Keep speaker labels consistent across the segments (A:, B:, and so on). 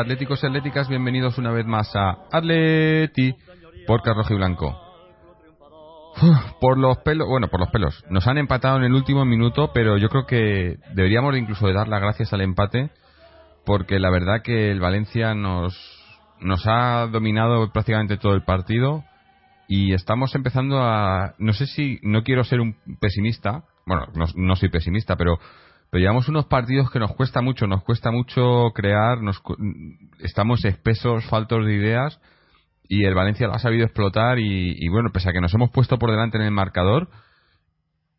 A: atléticos y atléticas, bienvenidos una vez más a Atleti por Carlos y Blanco. Por los pelos, bueno, por los pelos. Nos han empatado en el último minuto, pero yo creo que deberíamos incluso de dar las gracias al empate, porque la verdad que el Valencia nos, nos ha dominado prácticamente todo el partido y estamos empezando a, no sé si, no quiero ser un pesimista, bueno, no, no soy pesimista, pero pero llevamos unos partidos que nos cuesta mucho, nos cuesta mucho crear, nos, estamos espesos, faltos de ideas y el Valencia lo ha sabido explotar y, bueno, pese a que nos hemos puesto por delante en el marcador,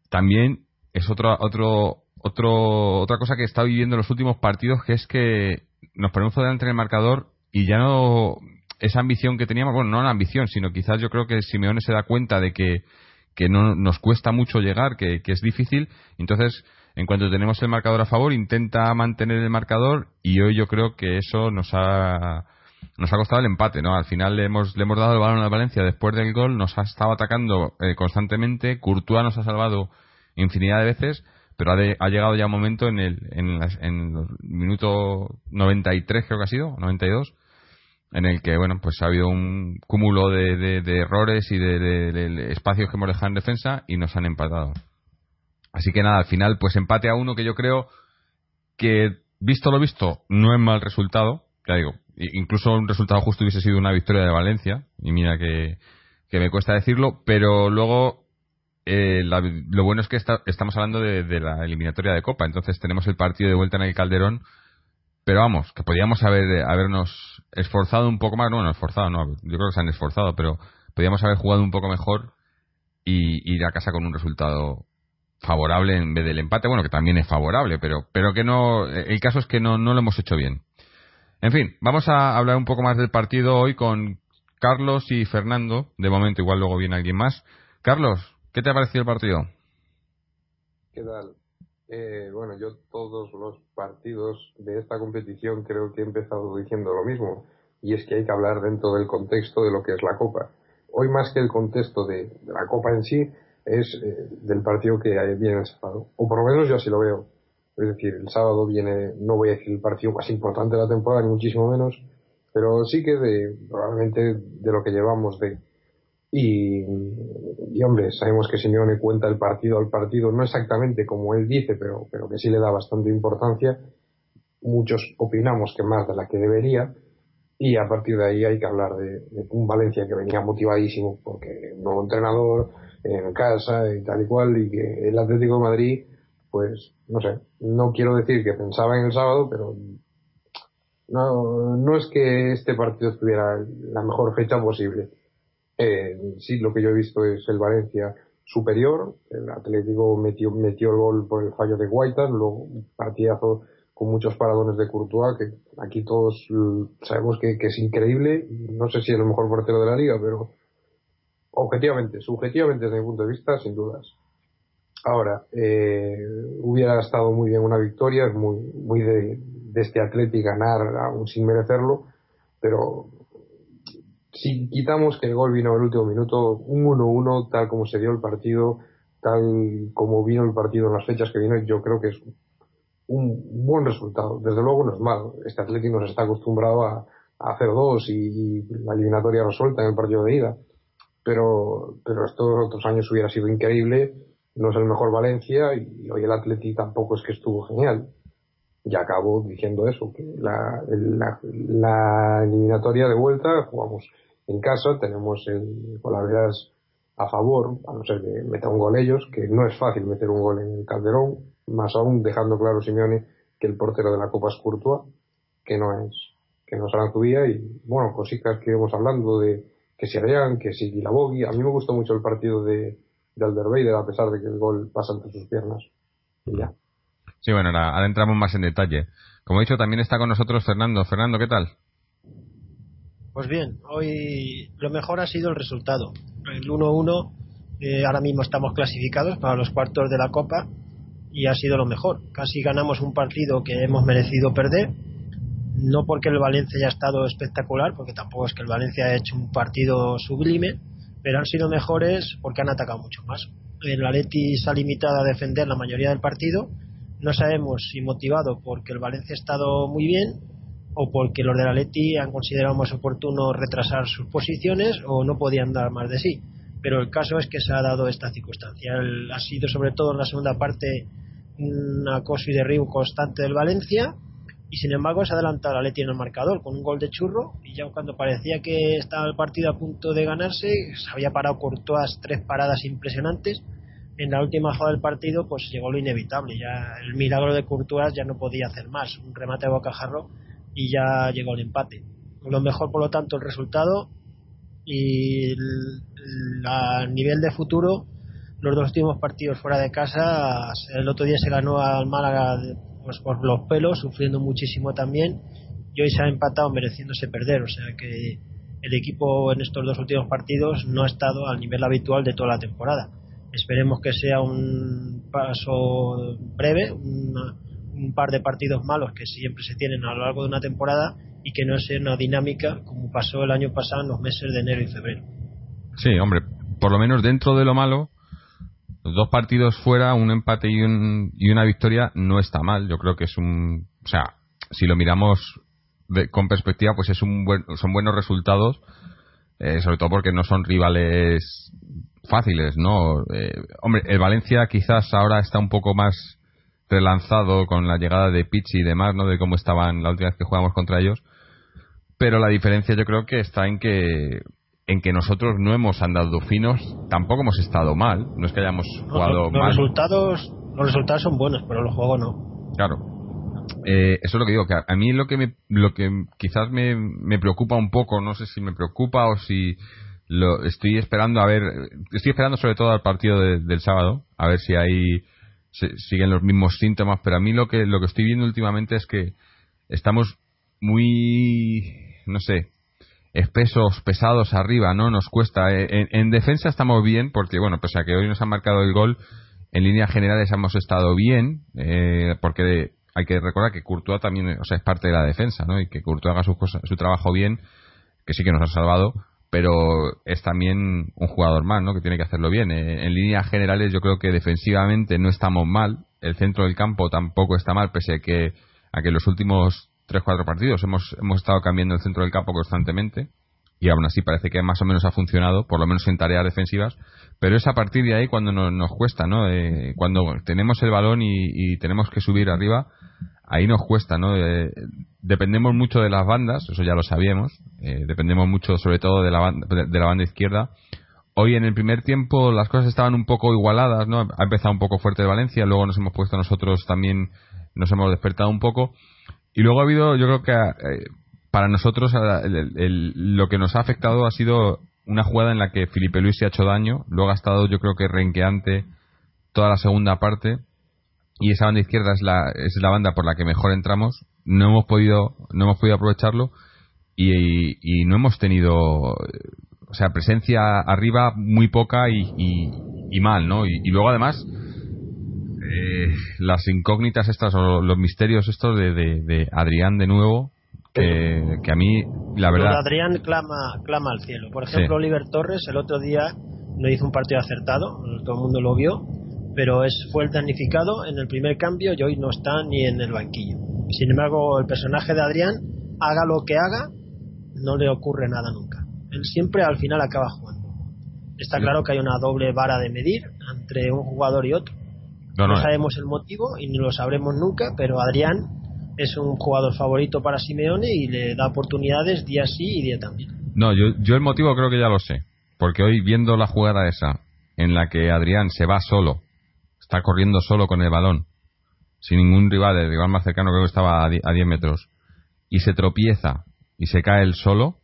A: también es otro, otro, otro, otra cosa que estado viviendo en los últimos partidos, que es que nos ponemos por delante en el marcador y ya no esa ambición que teníamos, bueno, no la ambición, sino quizás yo creo que Simeone se da cuenta de que, que no nos cuesta mucho llegar, que, que es difícil, entonces en cuanto tenemos el marcador a favor, intenta mantener el marcador y hoy yo creo que eso nos ha nos ha costado el empate, ¿no? Al final le hemos, le hemos dado el balón a Valencia después del gol, nos ha estado atacando eh, constantemente, Courtois nos ha salvado infinidad de veces, pero ha, llegado ya un momento en el, en, el minuto 93 creo que ha sido, 92, en el que, bueno, pues ha habido un cúmulo de, de, errores y de, de espacios que hemos dejado en defensa y nos han empatado. Así que nada, al final, pues empate a uno que yo creo que, visto lo visto, no es mal resultado. Ya digo, incluso un resultado justo hubiese sido una victoria de Valencia, y mira que, me cuesta decirlo, pero luego eh, lo bueno es que estamos hablando de, la eliminatoria de Copa, entonces tenemos el partido de vuelta en el Calderón, pero vamos, que podíamos haber, habernos esforzado un poco más, no, no esforzado, no, yo creo que se han esforzado, pero podíamos haber jugado un poco mejor y ir a casa con un resultado favorable en vez del empate, bueno, que también es favorable, pero, pero que no, el caso es que no, no lo hemos hecho bien. En fin, vamos a hablar un poco más del partido hoy con Carlos y Fernando. De momento, igual luego viene alguien más. Carlos, ¿qué te ha parecido el partido?
B: ¿Qué tal? Eh, bueno, yo todos los partidos de esta competición creo que he empezado diciendo lo mismo, y es que hay que hablar dentro del contexto de lo que es la Copa. Hoy más que el contexto de la Copa en sí, es eh, del partido que viene el sábado. O por lo menos yo así lo veo. Es decir, el sábado viene, no voy a decir el partido más importante de la temporada, ni muchísimo menos, pero sí que de, probablemente de lo que llevamos de. Y, y hombre, sabemos que Simeone cuenta el partido al partido, no exactamente como él dice, pero, pero que sí le da bastante importancia. Muchos opinamos que más de la que debería, y a partir de ahí hay que hablar de, de un Valencia que venía motivadísimo porque nuevo entrenador, en casa y tal y cual, y que el Atlético de Madrid, pues, no sé, no quiero decir que pensaba en el sábado, pero no, no es que este partido estuviera la mejor fecha posible. Eh, sí, lo que yo he visto es el Valencia superior, el Atlético metió, metió el gol por el fallo de Guaitas, luego un partidazo con muchos paradones de Courtois, que aquí todos sabemos que, que es increíble, no sé si es el mejor portero de la liga, pero objetivamente, subjetivamente desde mi punto de vista, sin dudas. Ahora, eh, hubiera estado muy bien una victoria, es muy, muy de, este Atlético ganar aún sin merecerlo, pero si quitamos que el gol vino en el último minuto, un 1-1, tal como se dio el partido, tal como vino el partido en las fechas que vino, yo creo que es un buen resultado. Desde luego no es malo. Este Atlético nos está acostumbrado a, hacer dos y, y, la eliminatoria resuelta en el partido de ida pero, pero estos otros años hubiera sido increíble. No es el mejor Valencia y hoy el Atleti tampoco es que estuvo genial. Y acabo diciendo eso, que la, la, la eliminatoria de vuelta jugamos en casa, tenemos el Colaveras a favor, a no ser que meta un gol ellos, que no es fácil meter un gol en el Calderón, más aún dejando claro Simeone que el portero de la Copa es Courtois, que no es que no es Aranzubía y bueno, cositas que íbamos hablando de que si Adrián, que si Guilabogui, a mí me gustó mucho el partido de, de Alderweireld a pesar de que el gol pasa entre sus piernas y ya.
A: Sí, bueno, ahora entramos más en detalle. Como he dicho, también está con nosotros Fernando. Fernando, ¿qué tal?
C: Pues bien, hoy lo mejor ha sido el resultado. El 1-1, eh, ahora mismo estamos clasificados para los cuartos de la Copa y ha sido lo mejor. Casi ganamos un partido que hemos merecido perder. No porque el Valencia haya estado espectacular, porque tampoco es que el Valencia haya hecho un partido sublime, pero han sido mejores porque han atacado mucho más. El Atleti se ha limitado a defender la mayoría del partido. No sabemos si motivado porque el Valencia ha estado muy bien o porque los del Atleti han considerado más oportuno retrasar sus posiciones o no podían dar más de sí. Pero el caso es que se ha dado esta circunstancia. ha sido sobre todo en la segunda parte un acoso y derribo constante del Valencia y sin embargo se ha adelantado el Atleti en el marcador con un gol de churro y ya cuando parecía que estaba el partido a punto de ganarse se había parado Courtois tres paradas impresionantes. En la última jugada del partido pues llegó lo inevitable. Ya el milagro de Courtois ya no podía hacer más. Un remate a bocajarro y ya llegó el empate. Lo mejor, por lo tanto, el resultado y a nivel de futuro, los dos últimos partidos fuera de casa, el otro día se ganó al Málaga pues, por los pelos, sufriendo muchísimo también, y hoy se ha empatado mereciéndose perder, o sea que el equipo en estos dos últimos partidos no ha estado al nivel habitual de toda la temporada. Esperemos que sea un paso breve, una, un par de partidos malos que siempre se tienen a lo largo de una temporada y que no sea una dinámica como pasó el año pasado en los meses de enero y febrero.
A: Sí, hombre, por lo menos dentro de lo malo, dos partidos fuera, un empate y, un, y una victoria no está mal. Yo creo que es un. O sea, si lo miramos con perspectiva, pues es un buen, son buenos resultados, eh, sobre todo porque no son rivales fáciles, ¿no? Eh, hombre, el Valencia quizás ahora está un poco más relanzado con la llegada de Pichi y demás, ¿no? De cómo estaban la última vez que jugamos contra ellos. Pero la diferencia yo creo que está en que en que nosotros no hemos andado finos, tampoco hemos estado mal, no es que hayamos jugado
C: los, los Resultados, los resultados son buenos, pero los juegos no.
A: Claro. Eh, eso es lo que digo, que a, mí lo que, me, lo que quizás me, me preocupa un poco, no sé si me preocupa o si lo estoy esperando a ver, estoy esperando sobre todo al partido del sábado, a ver si hay siguen los mismos síntomas, pero a mí lo que, lo que estoy viendo últimamente es que estamos muy, no sé, espesos, pesados arriba, ¿no? Nos cuesta. Eh, en, defensa estamos bien, porque, bueno, pese a que hoy nos han marcado el gol, en líneas generales hemos estado bien, eh, porque hay que recordar que Courtois también, o sea, es parte de la defensa, ¿no? Y que Courtois haga su, su trabajo bien, que sí que nos ha salvado, pero es también un jugador más, ¿no? Que tiene que hacerlo bien. Eh, en líneas generales yo creo que defensivamente no estamos mal, el centro del campo tampoco está mal, pese a que, a que los últimos 3-4 partidos hemos, hemos estado cambiando el centro del campo constantemente y aún así parece que más o menos ha funcionado, por lo menos en tareas defensivas, pero es a partir de ahí cuando nos, nos cuesta, ¿no? Eh, cuando tenemos el balón y, y, tenemos que subir arriba, ahí nos cuesta, ¿no? Eh, dependemos mucho de las bandas, eso ya lo sabíamos, eh, dependemos mucho sobre todo de la, banda, de la banda izquierda. Hoy en el primer tiempo las cosas estaban un poco igualadas, ¿no? Ha empezado un poco fuerte Valencia, luego nos hemos puesto nosotros también, nos hemos despertado un poco. Y luego ha habido, yo creo que eh, para nosotros lo que nos ha afectado ha sido una jugada en la que Felipe Luis se ha hecho daño, luego ha estado yo creo que renqueante toda la segunda parte y esa banda izquierda es la, es la banda por la que mejor entramos. No hemos podido, no hemos podido aprovecharlo y, y, no hemos tenido, o sea, presencia arriba muy poca y, y mal, ¿no? Y, luego además, eh, las incógnitas estas o los misterios estos de, de, de Adrián de nuevo, que, que, a mí, la verdad.
C: Adrián clama, clama al cielo. Por ejemplo, Oliver Torres el otro día no hizo un partido acertado, todo el mundo lo vio pero es, fue el damnificado en el primer cambio y hoy no está ni en el banquillo. Sin embargo, el personaje de Adrián, haga lo que haga, no le ocurre nada nunca. Él siempre al final acaba jugando. Está claro que hay una doble vara de medir entre un jugador y otro. No, no sabemos el motivo y no lo sabremos nunca, pero Adrián es un jugador favorito para Simeone y le da oportunidades día sí y día también.
A: No, yo, yo el motivo creo que ya lo sé. Porque hoy viendo la jugada esa, en la que Adrián se va solo, está corriendo solo con el balón, sin ningún rival, el rival más cercano creo que estaba a 10 metros, y se tropieza y se cae él solo,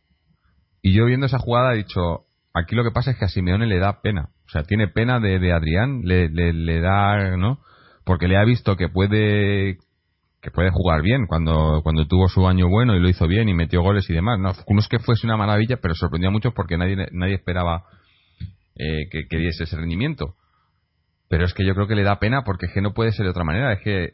A: y yo viendo esa jugada he dicho, aquí lo que pasa es que a Simeone le da pena, o sea, tiene pena de, de Adrián, le, le, le da, ¿no? Porque le ha visto que puede que puede jugar bien cuando, cuando tuvo su año bueno y lo hizo bien y metió goles y demás. No, no es que fuese una maravilla, pero sorprendió mucho porque nadie, nadie esperaba eh, que, diese ese rendimiento. Pero es que yo creo que le da pena porque es que no puede ser de otra manera. Es que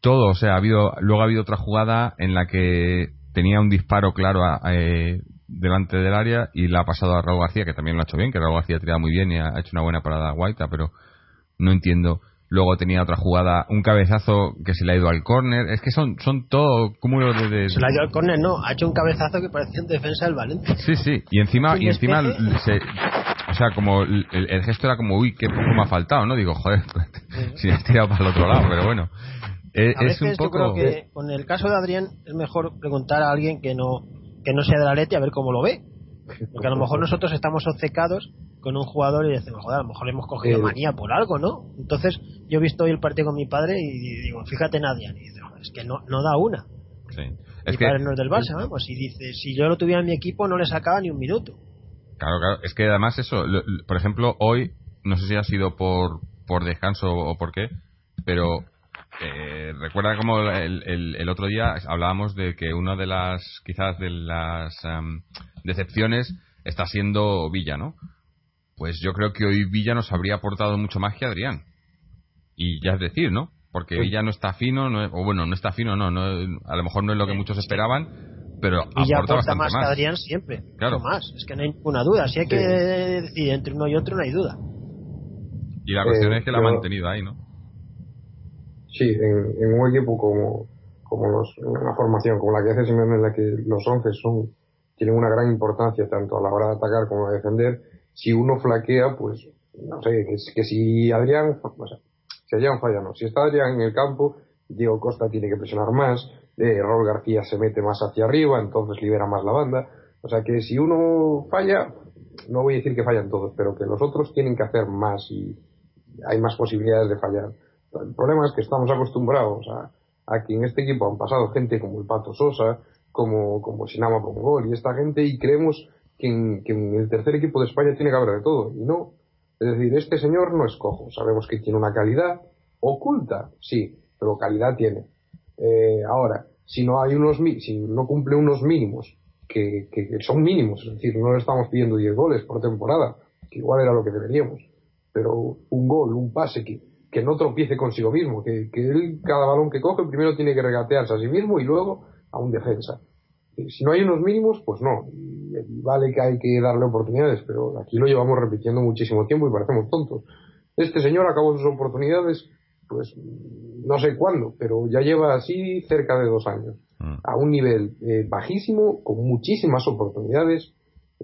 A: todo, o sea, ha habido, luego ha habido otra jugada en la que tenía un disparo claro eh, delante del área y la ha pasado a Raúl García, que también lo ha hecho bien, que Raúl García ha tirado muy bien y ha hecho una buena parada a Guaita, pero no entiendo luego tenía otra jugada, un cabezazo que se le ha ido al córner, es que son son todo cúmulos de,
C: Se le ha ido al córner, no, ha hecho un cabezazo que parecía un defensa del Valencia.
A: Sí, sí, y encima, y encima o sea, como el, gesto era como, uy, qué poco me ha faltado, ¿no? Digo, joder, si has tirado para el otro lado, pero bueno.
C: Eh, es, un poco... yo creo que con el caso de Adrián es mejor preguntar a alguien que no que no sea de la Leti a ver cómo lo ve. Porque a lo mejor nosotros estamos obcecados con un jugador y decimos, joder, a lo mejor le hemos cogido manía por algo, ¿no? Entonces, yo he visto hoy el partido con mi padre y digo, fíjate Nadia, y dice, es que no, no da una. Sí. mi padre no es del Barça, vamos, y dice, si yo lo tuviera en mi equipo no le sacaba ni un minuto.
A: Claro, claro, es que además eso, por ejemplo, hoy, no sé si ha sido por, por descanso o por qué, pero eh, recuerda como el, el, otro día hablábamos de que una de las, quizás de las em, decepciones está siendo Villa, ¿no? Pues yo creo que hoy Villa nos habría aportado mucho más que Adrián. Y ya es decir, ¿no? Porque Villa no está fino, o bueno, no está fino, no, no, a lo mejor no es lo que muchos esperaban, pero
C: Villa
A: aporta,
C: más, que Adrián siempre. Claro. más, es que no hay ninguna duda. Si hay que decir entre uno y otro, no hay duda.
A: Y la cuestión es que la ha mantenido ahí, ¿no?
B: Sí, en, un equipo como, como los, una formación como la que hace Simeone, en la que los once son, tienen una gran importancia tanto a la hora de atacar como de defender, si uno flaquea, pues, no sé, que, si Adrián, o sea, si Adrián falla, no. Si está Adrián en el campo, Diego Costa tiene que presionar más, eh, Raúl García se mete más hacia arriba, entonces libera más la banda. O sea que si uno falla, no voy a decir que fallan todos, pero que los otros tienen que hacer más y hay más posibilidades de fallar. El problema es que estamos acostumbrados a, a que en este equipo han pasado gente como el Pato Sosa, como, como Sinama Pongol y esta gente y creemos que en, el tercer equipo de España tiene que haber de todo. Y no. Es decir, este señor no es cojo. Sabemos que tiene una calidad oculta, sí, pero calidad tiene. Eh, ahora, si no hay unos si no cumple unos mínimos que, que, son mínimos, es decir, no le estamos pidiendo 10 goles por temporada, que igual era lo que deberíamos, pero un gol, un pase que, que no tropiece consigo mismo, que, que él cada balón que coge primero tiene que regatearse a sí mismo y luego a un defensa. Si no hay unos mínimos, pues no. vale que hay que darle oportunidades, pero aquí lo llevamos repitiendo muchísimo tiempo y parecemos tontos. Este señor acabó sus oportunidades, pues no sé cuándo, pero ya lleva así cerca de dos años. Mm. A un nivel eh, bajísimo, con muchísimas oportunidades.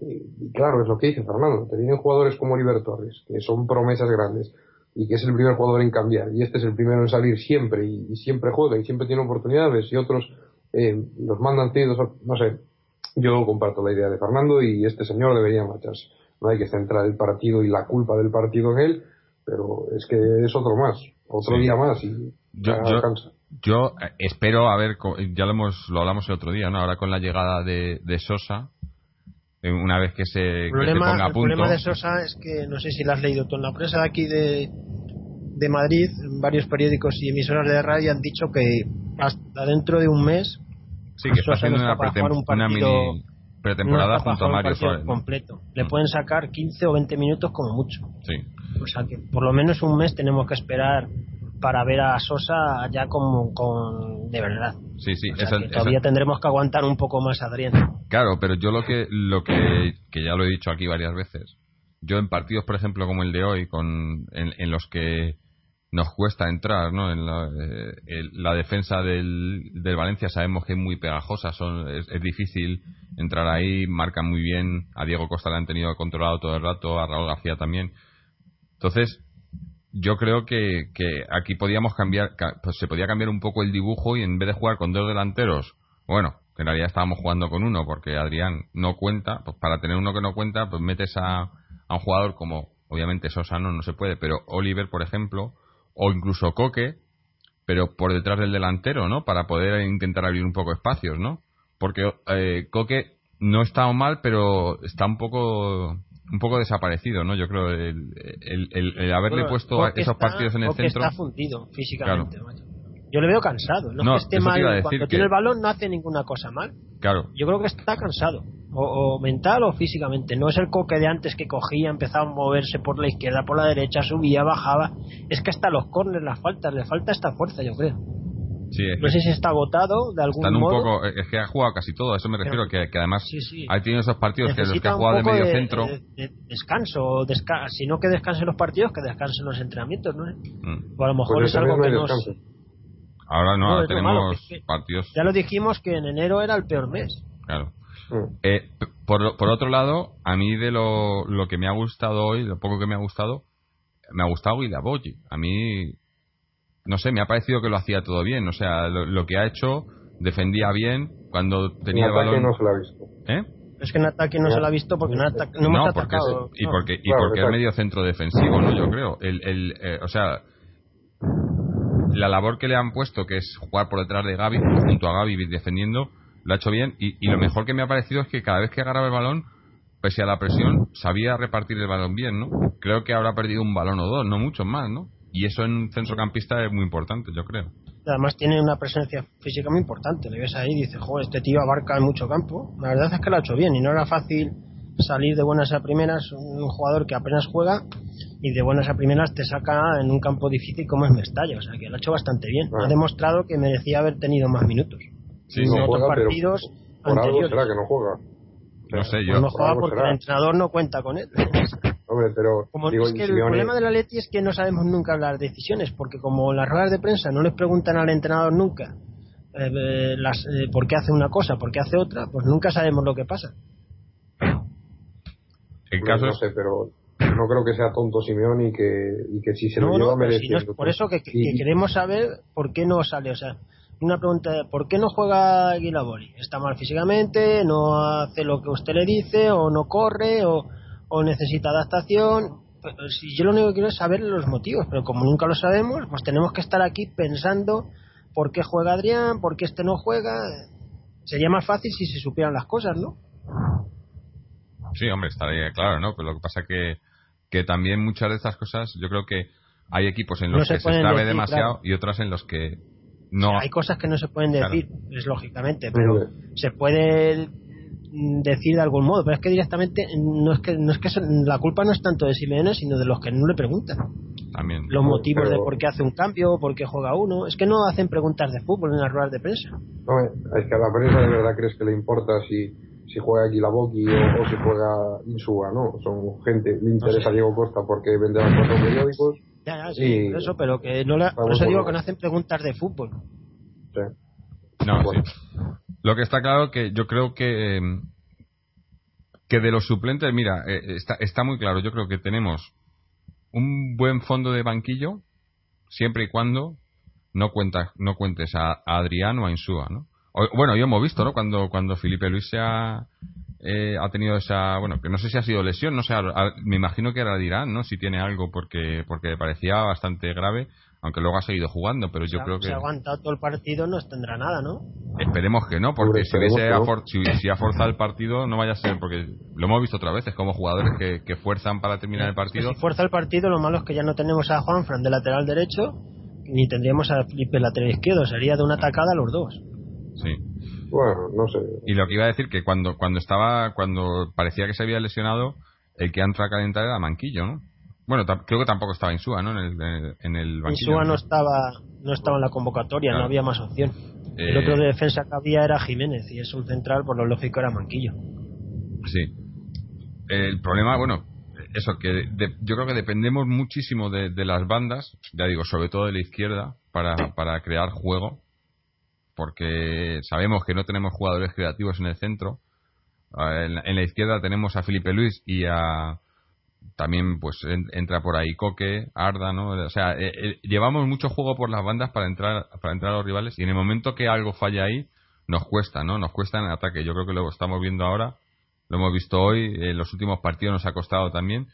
B: Eh, y claro, es lo que dice Fernando. Te vienen jugadores como Oliver Torres, que son promesas grandes y que es el primer jugador en cambiar. Y este es el primero en salir siempre y, y siempre juega y siempre tiene oportunidades. Y otros eh, los mandan cedidos, no sé, yo comparto la idea de Fernando y este señor debería marcharse. No hay que centrar el partido y la culpa del partido en él, pero es que es otro más, otro día más y
A: yo, yo, eh, espero, a ver, ya lo, hemos, lo hablamos el otro día, ¿no? Ahora con la llegada de, Sosa, eh, una vez que se,
C: problema,
A: ponga a punto.
C: El problema de Sosa es que, no sé si lo has leído tú en la prensa de aquí de, de Madrid, varios periódicos y emisoras de radio han dicho que hasta dentro de un mes
A: Sí, que está haciendo una, mini pretemporada junto a Mario Suárez.
C: Completo. Le mm. pueden sacar 15 o 20 minutos como mucho.
A: Sí.
C: O sea que por lo menos un mes tenemos que esperar para ver a Sosa ya como con de verdad.
A: Sí, sí.
C: todavía tendremos que aguantar un poco más a Adrián.
A: Claro, pero yo lo que lo que, que ya lo he dicho aquí varias veces. Yo en partidos, por ejemplo, como el de hoy, con en, en los que nos cuesta entrar ¿no? en la, eh, la defensa del, del, Valencia sabemos que es muy pegajosa son, es, difícil entrar ahí marcan muy bien a Diego Costa le han tenido controlado todo el rato a Raúl García también entonces yo creo que, que aquí podíamos cambiar pues se podía cambiar un poco el dibujo y en vez de jugar con dos delanteros bueno que en realidad estábamos jugando con uno porque Adrián no cuenta pues para tener uno que no cuenta pues metes a, a un jugador como obviamente Sosa no, no se puede pero Oliver por ejemplo o incluso Coque, pero por detrás del delantero, ¿no? Para poder intentar abrir un poco espacios, ¿no? Porque eh, Coque no está mal, pero está un poco un poco desaparecido, ¿no? Yo creo el, el, haberle puesto esos partidos en el centro
C: está fundido físicamente. Yo le veo cansado. No, es que esté mal. Cuando tiene el balón no hace ninguna cosa mal.
A: Claro.
C: Yo creo que está cansado. O, mental o físicamente. No es el coque de antes que cogía, empezaba a moverse por la izquierda, por la derecha, subía, bajaba. Es que hasta los corners, las faltas, le falta esta fuerza, yo creo.
A: Sí,
C: no sé si está agotado de algún
A: están
C: un
A: Poco, es que ha jugado casi todo, a eso me refiero, que, además ha tenido esos partidos que los que ha jugado de medio centro.
C: De, descanso, si no que descansen los partidos, que descansen los entrenamientos, ¿no? Mm. O a lo mejor
B: pues
C: es algo que nos,
A: Ahora no, ahora tenemos partidos.
C: Ya lo dijimos que en enero era el peor mes.
A: Claro. Mm. Eh, por, por, otro lado, a mí de lo, lo, que me ha gustado hoy, lo poco que me ha gustado, me ha gustado Boji. A mí, no sé, me ha parecido que lo hacía todo bien. O sea, lo, que ha hecho, defendía bien cuando tenía el balón.
B: no se lo ha visto.
A: ¿Eh?
C: Es que en ataque no se lo ha visto porque no, no, hemos atacado.
A: y porque, y porque es medio centro defensivo, ¿no? Yo creo. El, el, eh, o sea, la labor que le han puesto, que es jugar por detrás de Gaby, junto a Gaby defendiendo, lo ha hecho bien. Y, lo mejor que me ha parecido es que cada vez que agarraba el balón, pese a la presión, sabía repartir el balón bien, ¿no? Creo que habrá perdido un balón o dos, no muchos más, ¿no? Y eso en un centrocampista es muy importante, yo creo.
C: Además tiene una presencia física muy importante. Le ves ahí y dices, joder, este tío abarca mucho campo. La verdad es que lo ha hecho bien y no era fácil salir de buenas a primeras un jugador que apenas juega y de buenas a primeras te saca en un campo difícil como es Mestalla. O sea que lo ha hecho bastante bien. Ha demostrado que merecía haber tenido más minutos.
B: Sí, en otros partidos anteriores. será que no juega.
A: No sé,
C: yo. no juega porque el entrenador no cuenta con él.
B: Hombre, pero.
C: Como es que el problema de la Leti es que no sabemos nunca hablar de decisiones, porque como las ruedas de prensa no les preguntan al entrenador nunca eh, las, eh, por qué hace una cosa, por qué hace otra, pues nunca sabemos lo que pasa.
A: En caso...
B: No sé, pero no creo que sea tonto Simeón y que, y que si se lo lleva
C: no, por eso que, queremos saber por qué no sale. O sea, una pregunta, ¿por qué no juega Aguilabori? ¿Está mal físicamente? ¿No hace lo que usted le dice? ¿O no corre? ¿O, o necesita adaptación? Pues, si yo lo único que quiero es saber los motivos, pero como nunca lo sabemos, pues tenemos que estar aquí pensando por qué juega Adrián, por qué este no juega. Sería más fácil si se supieran las cosas, ¿no?
A: Sí, hombre, estaría claro, ¿no? Pero lo que pasa que, que también muchas de estas cosas, yo creo que hay equipos en los que se, sabe demasiado y otras en los que no.
C: hay cosas que no se pueden decir, es lógicamente, pero se puede decir de algún modo, pero es que directamente no es que no es que la culpa no es tanto de Simeone, sino de los que no le preguntan.
A: También.
C: Los motivos de por qué hace un cambio, por qué juega uno, es que no hacen preguntas de fútbol en las ruedas de prensa.
B: No, es que a la prensa de verdad crees que le importa si si juega aquí la Boqui o, si juega Insúa, ¿no? Son gente, le interesa Diego Costa porque vende los periódicos.
C: Ya, ya, sí, por eso, pero que no le, por eso digo que no hacen preguntas de fútbol.
B: Sí.
A: No, sí. Lo que está claro que yo creo que que de los suplentes, mira, eh, está, está muy claro. Yo creo que tenemos un buen fondo de banquillo siempre y cuando no cuentas no cuentes a, a Adrián o a Insúa, ¿no? bueno, yo hemos visto, ¿no? Cuando, cuando Felipe Luis se ha, eh, ha tenido esa, bueno, que no sé si ha sido lesión, no sé, me imagino que ahora dirán, ¿no? Si tiene algo, porque, porque parecía bastante grave, aunque luego ha seguido jugando, pero yo creo que...
C: Si ha aguantado todo el partido no tendrá nada, ¿no?
A: Esperemos que no, porque si, si, ha forzado el partido no vaya a ser, porque lo hemos visto otras veces como jugadores que, que fuerzan para terminar el partido.
C: si fuerza el partido, lo malo es que ya no tenemos a Juan Fran de lateral derecho, ni tendríamos a Felipe lateral izquierdo, sería de una atacada a los dos.
A: Sí.
B: Bueno, no sé.
A: Y lo que iba a decir que cuando cuando estaba cuando parecía que se había lesionado, el que entra a calentar era Manquillo, ¿no? Bueno, creo que tampoco estaba Insúa, ¿no? En el, en el banquillo.
C: Insúa no estaba no estaba en la convocatoria, no había más opción. El otro de eh, defensa que había era Jiménez y es un central, por lo lógico era Manquillo.
A: Sí. El problema, bueno, eso, que yo creo que dependemos muchísimo de, las bandas, ya digo, sobre todo de la izquierda, para, para crear juego, porque sabemos que no tenemos jugadores creativos en el centro. En, en la izquierda tenemos a Felipe Luis y a, también pues entra por ahí Coque, Arda, ¿no? O sea, eh, eh, llevamos mucho juego por las bandas para entrar para entrar a los rivales y en el momento que algo falla ahí nos cuesta, ¿no? Nos cuesta en el ataque. Yo creo que lo estamos viendo ahora, lo hemos visto hoy, en los últimos partidos nos ha costado también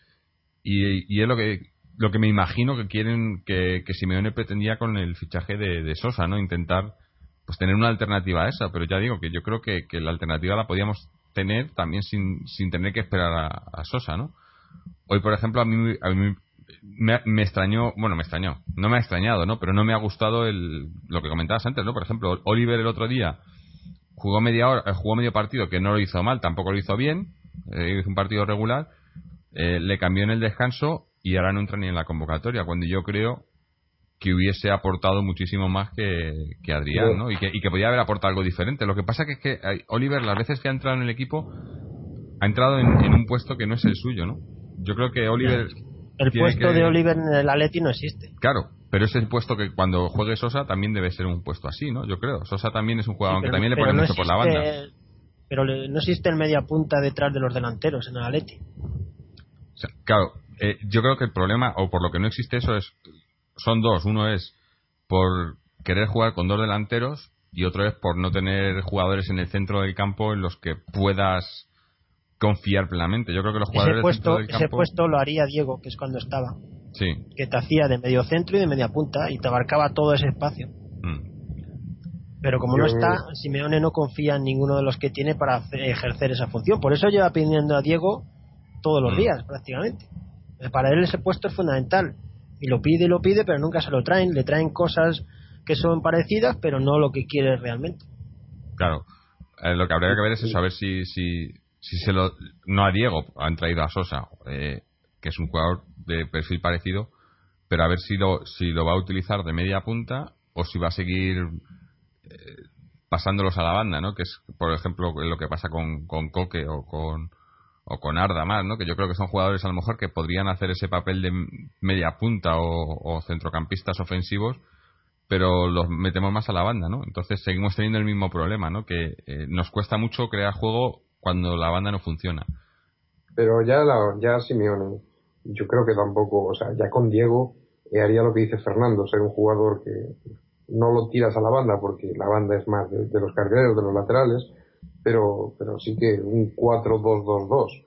A: y, es lo que lo que me imagino que quieren que, que Simeone pretendía con el fichaje de, Sosa, ¿no? Intentar pues tener una alternativa a esa, pero ya digo que yo creo que, la alternativa la podíamos tener también sin, sin tener que esperar a Sosa, ¿no? Hoy, por ejemplo, a mí, a mí me, extrañó, bueno, me extrañó, no me ha extrañado, ¿no? Pero no me ha gustado el, lo que comentabas antes, ¿no? Por ejemplo, Oliver el otro día jugó media hora, eh, jugó medio partido que no lo hizo mal, tampoco lo hizo bien, eh, hizo un partido regular, eh, le cambió en el descanso y ahora no entra ni en la convocatoria, cuando yo creo que hubiese aportado muchísimo más que, que Adrián, ¿no? Y que, y que podía haber aportado algo diferente. Lo que pasa que es que Oliver, las veces que ha entrado en el equipo, ha entrado en un puesto que no es el suyo, ¿no? Yo creo que Oliver.
C: El puesto de Oliver en el Atleti no existe.
A: Claro, pero es el puesto que cuando juegue Sosa también debe ser un puesto así, ¿no? Yo creo. Sosa también es un jugador que también le pone mucho por la banda.
C: Pero no existe el media punta detrás de los delanteros en el Atleti.
A: claro, eh, yo creo que el problema, o por lo que no existe eso, es son dos. Uno es por querer jugar con dos delanteros y otro es por no tener jugadores en el centro del campo en los que puedas confiar plenamente. Yo creo que los jugadores
C: ese puesto, ese puesto lo haría Diego, que es cuando estaba.
A: Sí.
C: Que te hacía de medio centro y de media punta y te abarcaba todo ese espacio. Mm. Pero como no está, Simeone no confía en ninguno de los que tiene para ejercer esa función. Por eso lleva pidiendo a Diego todos los mm. días, prácticamente. Para él ese puesto es fundamental. Y lo pide y lo pide, pero nunca se lo traen. Le traen cosas que son parecidas, pero no lo que quiere realmente.
A: Claro. Eh, lo que habría que ver es saber si, si, si se lo no a Diego han traído a Sosa eh, que es un jugador de perfil parecido pero a ver si lo si lo va a utilizar de media punta o si va a seguir eh, pasándolos a la banda no que es por ejemplo lo que pasa con, con Coque o con o con Arda más, ¿no? Que yo creo que son jugadores a lo mejor que podrían hacer ese papel de media punta o, centrocampistas ofensivos, pero los metemos más a la banda, ¿no? Entonces seguimos teniendo el mismo problema, ¿no? Que eh, nos cuesta mucho crear juego cuando la banda no funciona.
B: Pero ya, la, ya Simeone, yo creo que tampoco, o sea, ya con Diego eh, haría lo que dice Fernando, ser un jugador que no lo tiras a la banda porque la banda es más de, los cargueros, de los laterales, pero, pero sí que un 4-2-2-2.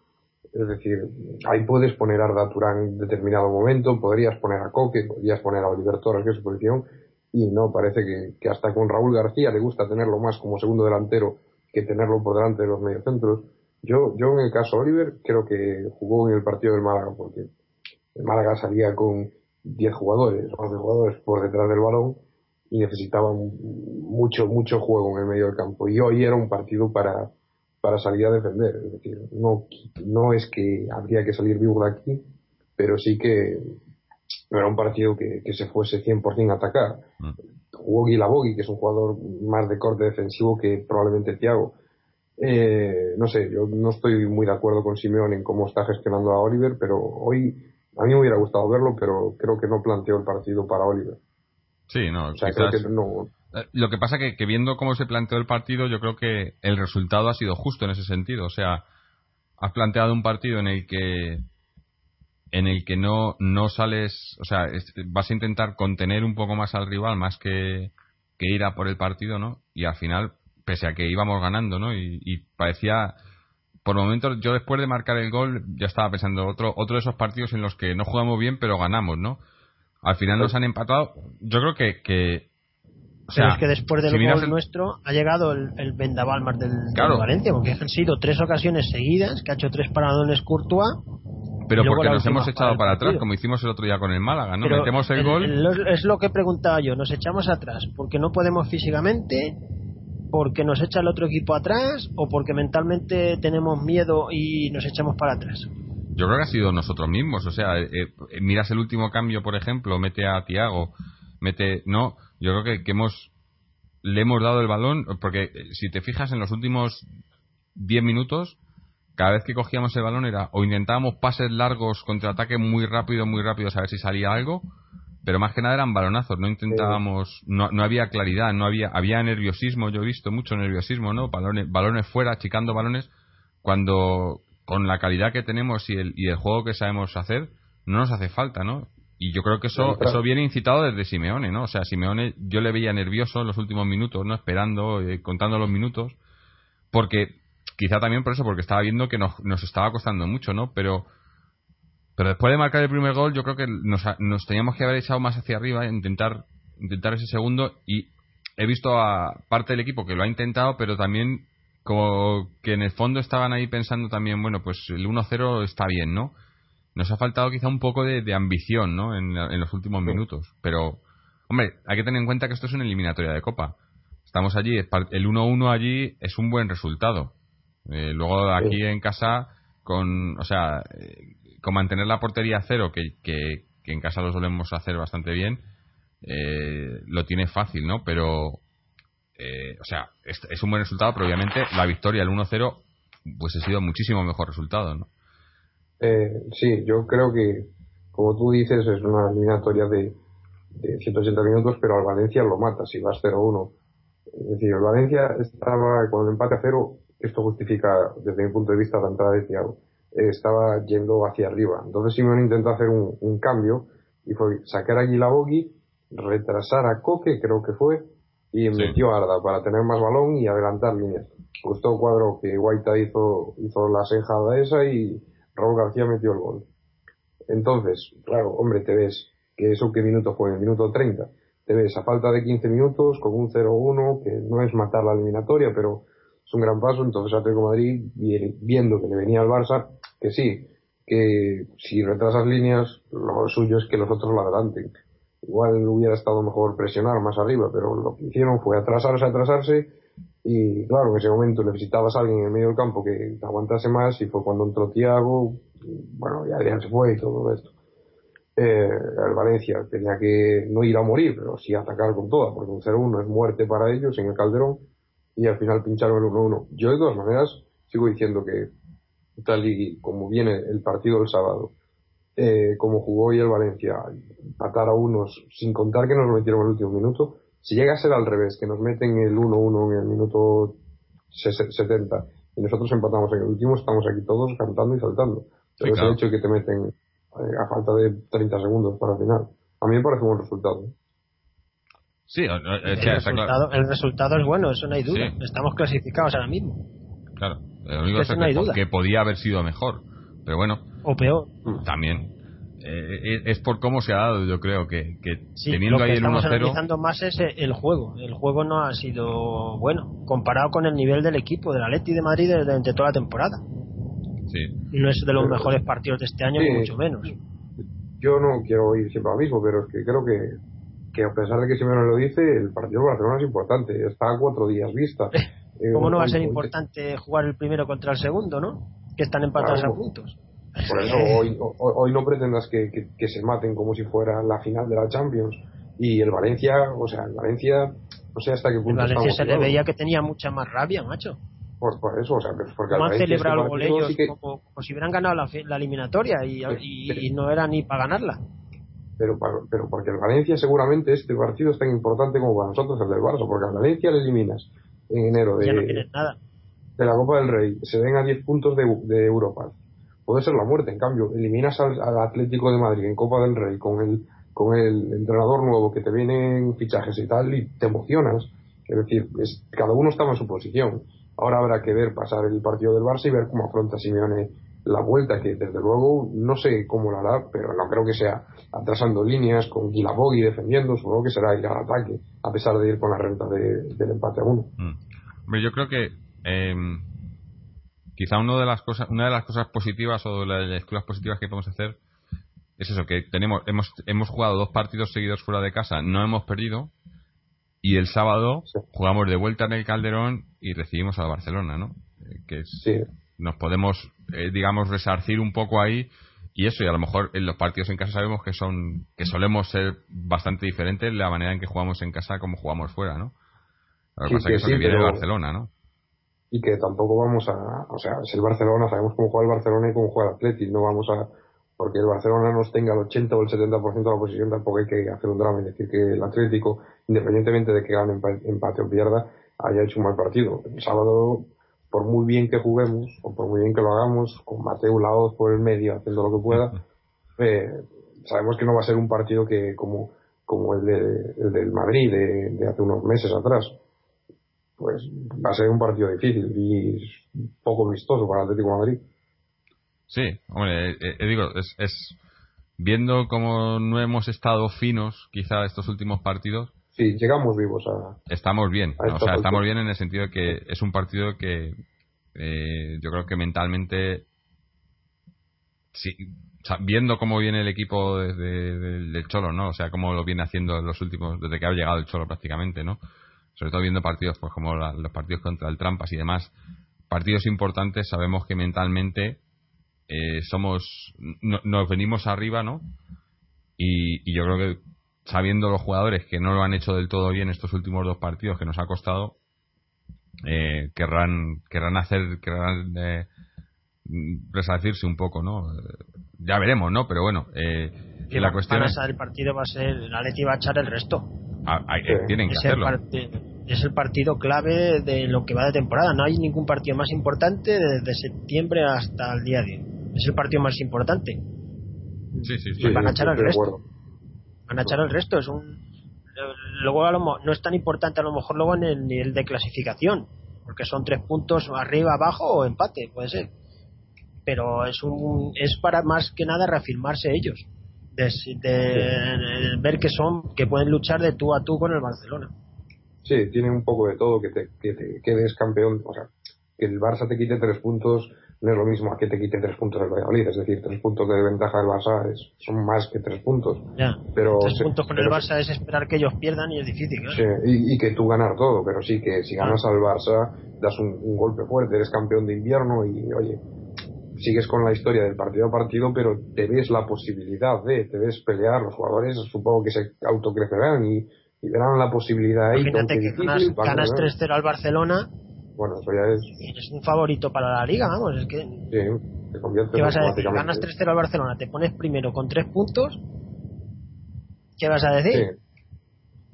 B: Es decir, ahí puedes poner a Arda Turán en determinado momento, podrías poner a Coque, podrías poner a Oliver Torres, que es su posición, y no, parece que, que hasta con Raúl García le gusta tenerlo más como segundo delantero que tenerlo por delante de los mediocentros. Yo, yo en el caso Oliver creo que jugó en el partido del Málaga porque el Málaga salía con 10 jugadores, 11 jugadores por detrás del balón y necesitaba mucho, mucho juego en el medio del campo. Y hoy era un partido para, para salir a defender. Es decir, no, no es que habría que salir vivo de aquí, pero sí que no era un partido que, que se fuese 100% a atacar. Mm jugó Guilabogui, que es un jugador más de corte defensivo que probablemente Thiago. Eh, no sé, yo no estoy muy de acuerdo con Simeone en cómo está gestionando a Oliver, pero hoy a mí me hubiera gustado verlo, pero creo que no planteó el partido para Oliver.
A: Sí, no, eh, Lo que pasa que, que viendo cómo se planteó el partido, yo creo que el resultado ha sido justo en ese sentido. O sea, has planteado un partido en el que en el que no, no sales, o sea, vas a intentar contener un poco más al rival más que, que ir a por el partido, ¿no? Y al final, pese a que íbamos ganando, ¿no? Y, parecía, por momentos, yo después de marcar el gol, ya estaba pensando otro, otro de esos partidos en los que no jugamos bien, pero ganamos, ¿no? Al final nos han empatado. Yo creo que, que
C: o sea, pero es que después del gol nuestro ha llegado el, el vendaval más del, Valencia, porque han sido tres ocasiones seguidas, que ha hecho tres paradones Courtois,
A: pero porque nos hemos echado para atrás, como hicimos el otro día con el Málaga, ¿no? Metemos el, gol.
C: es lo que preguntaba yo, nos echamos atrás porque no podemos físicamente, porque nos echa el otro equipo atrás o porque mentalmente tenemos miedo y nos echamos para atrás.
A: Yo creo que ha sido nosotros mismos, o sea, eh, eh, miras el último cambio, por ejemplo, mete a Tiago, mete. No, yo creo que, que hemos. Le hemos dado el balón, porque eh, si te fijas en los últimos 10 minutos, cada vez que cogíamos el balón era o intentábamos pases largos, contraataque muy rápido, muy rápido, a ver si salía algo, pero más que nada eran balonazos, no intentábamos, no, no había claridad, no había, había nerviosismo, yo he visto mucho nerviosismo, ¿no? Balones, balones fuera, achicando balones, cuando con la calidad que tenemos y el, y el juego que sabemos hacer, no nos hace falta, ¿no? Y yo creo que eso, eso viene incitado desde Simeone, ¿no? O sea, Simeone yo le veía nervioso en los últimos minutos, ¿no? Esperando, eh, contando los minutos, porque quizá también por eso, porque estaba viendo que nos, nos estaba costando mucho, ¿no? Pero pero después de marcar el primer gol, yo creo que nos, nos teníamos que haber echado más hacia arriba, intentar intentar ese segundo y he visto a parte del equipo que lo ha intentado, pero también como que en el fondo estaban ahí pensando también, bueno, pues el 1-0 está bien, ¿no? Nos ha faltado quizá un poco de, ambición, ¿no? En, los últimos minutos. Pero, hombre, hay que tener en cuenta que esto es una eliminatoria de Copa. Estamos allí, el 1-1 allí es un buen resultado. Eh, luego aquí en casa, con, o sea, eh, con mantener la portería a cero, que, que, en casa lo solemos hacer bastante bien, eh, lo tiene fácil, ¿no? Pero, eh, o sea, es, un buen resultado, pero obviamente la victoria, el 1-0, pues ha sido muchísimo mejor resultado, ¿no?
B: Sí, yo creo que, como tú dices, es una eliminatoria de, de 180 minutos, pero al Valencia lo mata si vas 0-1. Es decir, el Valencia estaba con el empate a cero, esto justifica desde mi punto de vista la entrada de Thiago, estaba yendo hacia arriba. Entonces Simón intentó hacer un, un cambio y fue sacar a Bogi, retrasar a Coque, creo que fue, y metió a Arda para tener más balón y adelantar líneas. Gustó cuadro que Guaita hizo, hizo la sejada esa y Raúl García metió el gol. Entonces, claro, hombre, te ves que eso qué minuto fue, el minuto 30. Te ves a falta de 15 minutos con un 0-1, que no es matar la eliminatoria, pero un gran paso. Entonces Atlético Madrid, viendo que le venía al Barça, que sí, que si retrasas líneas, lo suyo es que los otros lo adelanten igual hubiera estado mejor presionar más arriba, pero lo que hicieron fue atrasarse, atrasarse y claro, en ese momento necesitabas a alguien en el medio del campo que aguantase más y fue cuando entró Tiago, bueno, ya Adrián se fue y todo esto. Eh, el Valencia tenía que no ir a morir, pero sí atacar con toda, porque un 0-1 es muerte para ellos en el Calderón y al final pincharon el 1-1. Yo de todas maneras sigo diciendo que tal y como viene el partido del sábado, eh, como jugó hoy el Valencia, matar a unos, sin contar que nos lo metieron en el último minuto, si llega a ser al revés, que nos meten el 1-1 en el minuto 70 y nosotros empatamos en el último, estamos aquí todos cantando y saltando. Pero el hecho que te meten eh, a falta de 30 segundos para el final, a mí me parece un buen resultado.
A: Sí,
C: el, resultado, el, resultado, es bueno, eso no hay duda. Estamos clasificados ahora mismo.
A: Claro, lo único es que podía haber sido mejor. Pero bueno.
C: O peor.
A: También. Eh, es por cómo se ha dado, yo creo, que, que
C: teniendo lo que ahí el 1-0. analizando más es el juego. El juego no ha sido bueno, comparado con el nivel del equipo, del Atleti de Madrid durante toda la temporada.
A: Sí.
C: No es de los mejores partidos de este año, ni mucho menos.
B: Yo no quiero ir siempre a lo mismo, pero es que creo que, que a pesar de que Simeone lo dice, el partido de Barcelona es importante. Está a cuatro días vista.
C: ¿Cómo no va a ser importante jugar el primero contra el segundo, no? Que están empatados a puntos.
B: Por eso hoy, hoy, no pretendas que, que, se maten como si fuera la final de la Champions. Y el Valencia, o sea, el Valencia, no sé hasta qué punto.
C: El Valencia se le veía que tenía mucha más rabia, macho.
B: Por, por eso, o sea, pues porque
C: ¿Cómo han celebrado este ellos como, si hubieran ganado la, la eliminatoria y, y, no era ni para ganarla?
B: Pero, pero porque el Valencia seguramente este partido es tan importante como para nosotros el del Barça, porque al Valencia le eliminas en enero de,
C: ya no nada.
B: de la Copa del Rey, se ven a 10 puntos de, de Europa puede ser la muerte. En cambio, eliminas al, Atlético de Madrid en Copa del Rey con el, con el entrenador nuevo que te vienen fichajes y tal y te emocionas. Es decir, es, cada uno estaba en su posición. Ahora habrá que ver pasar el partido del Barça y ver cómo afronta Simeone la vuelta, que desde luego no sé cómo lo hará, pero no creo que sea atrasando líneas, con Guilabogui defendiendo, supongo que será ir al ataque, a pesar de ir con la renta del empate a uno.
A: Mm. yo creo que eh, quizá una de las cosas una de las cosas positivas o de las cosas positivas que podemos hacer es eso que tenemos hemos hemos jugado dos partidos seguidos fuera de casa no hemos perdido y el sábado jugamos de vuelta en el Calderón y recibimos a Barcelona no eh, que nos podemos eh, digamos resarcir un poco ahí y eso y a lo mejor en los partidos en casa sabemos que son que solemos ser bastante diferentes la manera en que jugamos en casa como jugamos fuera no lo que pasa es que eso que viene de Barcelona no
B: y que tampoco vamos a, o sea, es el Barcelona, sabemos cómo juega el Barcelona y cómo juega el Atleti, no vamos a, porque el Barcelona nos tenga el 80 o el 70% de la posición, tampoco hay que hacer un drama y decir que el Atlético, independientemente de que gane empate o pierda, haya hecho un mal partido. El sábado, por muy bien que juguemos, o por muy bien que lo hagamos, con Mateo Laoz por el medio haciendo lo que pueda, eh, sabemos que no va a ser un partido que como, como el, de, el del Madrid de, de hace unos meses atrás. Pues va a ser un partido difícil y poco vistoso para el Atlético de Madrid.
A: Sí, hombre, eh, eh, digo, es, es, viendo cómo no hemos estado finos quizá estos últimos partidos.
B: Sí, llegamos vivos a.
A: Estamos bien, o sea, estamos bien en el sentido de que es un partido que eh, yo creo que mentalmente, sí, viendo cómo viene el equipo desde del Cholo, ¿no? O sea, cómo lo viene haciendo en los últimos, desde que ha llegado el Cholo prácticamente, ¿no? Sobre todo viendo partidos, pues como los partidos contra el Trampas y demás, partidos importantes, sabemos que mentalmente eh, somos nos venimos arriba, ¿no? Y, yo creo que sabiendo los jugadores que no lo han hecho del todo bien estos últimos dos partidos que nos ha costado, eh, querrán querrán hacer querrán eh, resarcirse un poco, ¿no? Ya veremos, ¿no? Pero bueno, eh, la cuestión
C: es el partido va a ser la Leti va a echar el resto.
A: Ah, tienen que hacerlo
C: es el partido clave de lo que va de temporada. No hay ningún partido más importante desde septiembre hasta el día de hoy. Es el partido más importante.
A: Sí, sí, sí.
C: van a echar el resto. Van a echar el resto. Es un luego no es tan importante a lo mejor luego en el nivel de clasificación porque son tres puntos arriba abajo o empate puede ser pero es un es para más que nada reafirmarse ellos de, de ver que son que pueden luchar de tú a tú con el Barcelona
B: Sí, tiene un poco de todo, que te, que te quedes campeón, o sea, que el Barça te quite tres puntos no es lo mismo a que te quite tres puntos el Valladolid, es decir, tres puntos de ventaja del Barça es, son más que tres puntos.
C: Ya, pero tres puntos con el Barça es esperar que ellos pierdan y es difícil.
B: Sí, y, que tú ganar todo, pero sí que si ganas al Barça das un, un, golpe fuerte, eres campeón de invierno y oye, sigues con la historia del partido a partido, pero te ves la posibilidad de, te ves pelear, los jugadores supongo que se autocrecerán y y verán la posibilidad ahí.
C: Imagínate que ganas, ganas 3-0 al Barcelona.
B: Bueno, eso ya es.
C: Eres un favorito para la liga, vamos, es que.
B: Sí, te convierte
C: ¿Qué vas a decir? Ganas 3-0 al Barcelona, te pones primero con 3 puntos. ¿Qué vas a decir? Sí.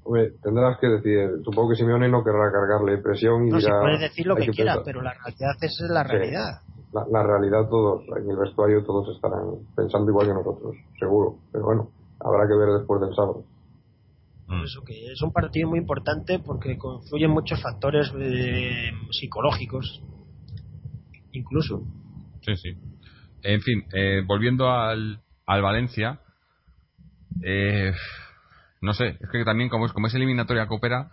B: Hombre, tendrás que decir, supongo que Simeone no querrá cargarle presión y
C: no,
B: dirá.
C: No, puedes decir lo que, que quieras, pero la realidad es la realidad.
B: La, la, realidad todos, en el vestuario todos estarán pensando igual que nosotros, seguro. Pero bueno, habrá que ver después del sábado.
C: Mm. eso que es un partido muy importante porque confluyen muchos factores eh, psicológicos, incluso.
A: Sí, sí. En fin, eh, volviendo al, al Valencia, eh, no sé, es que también como es, como es eliminatoria coopera,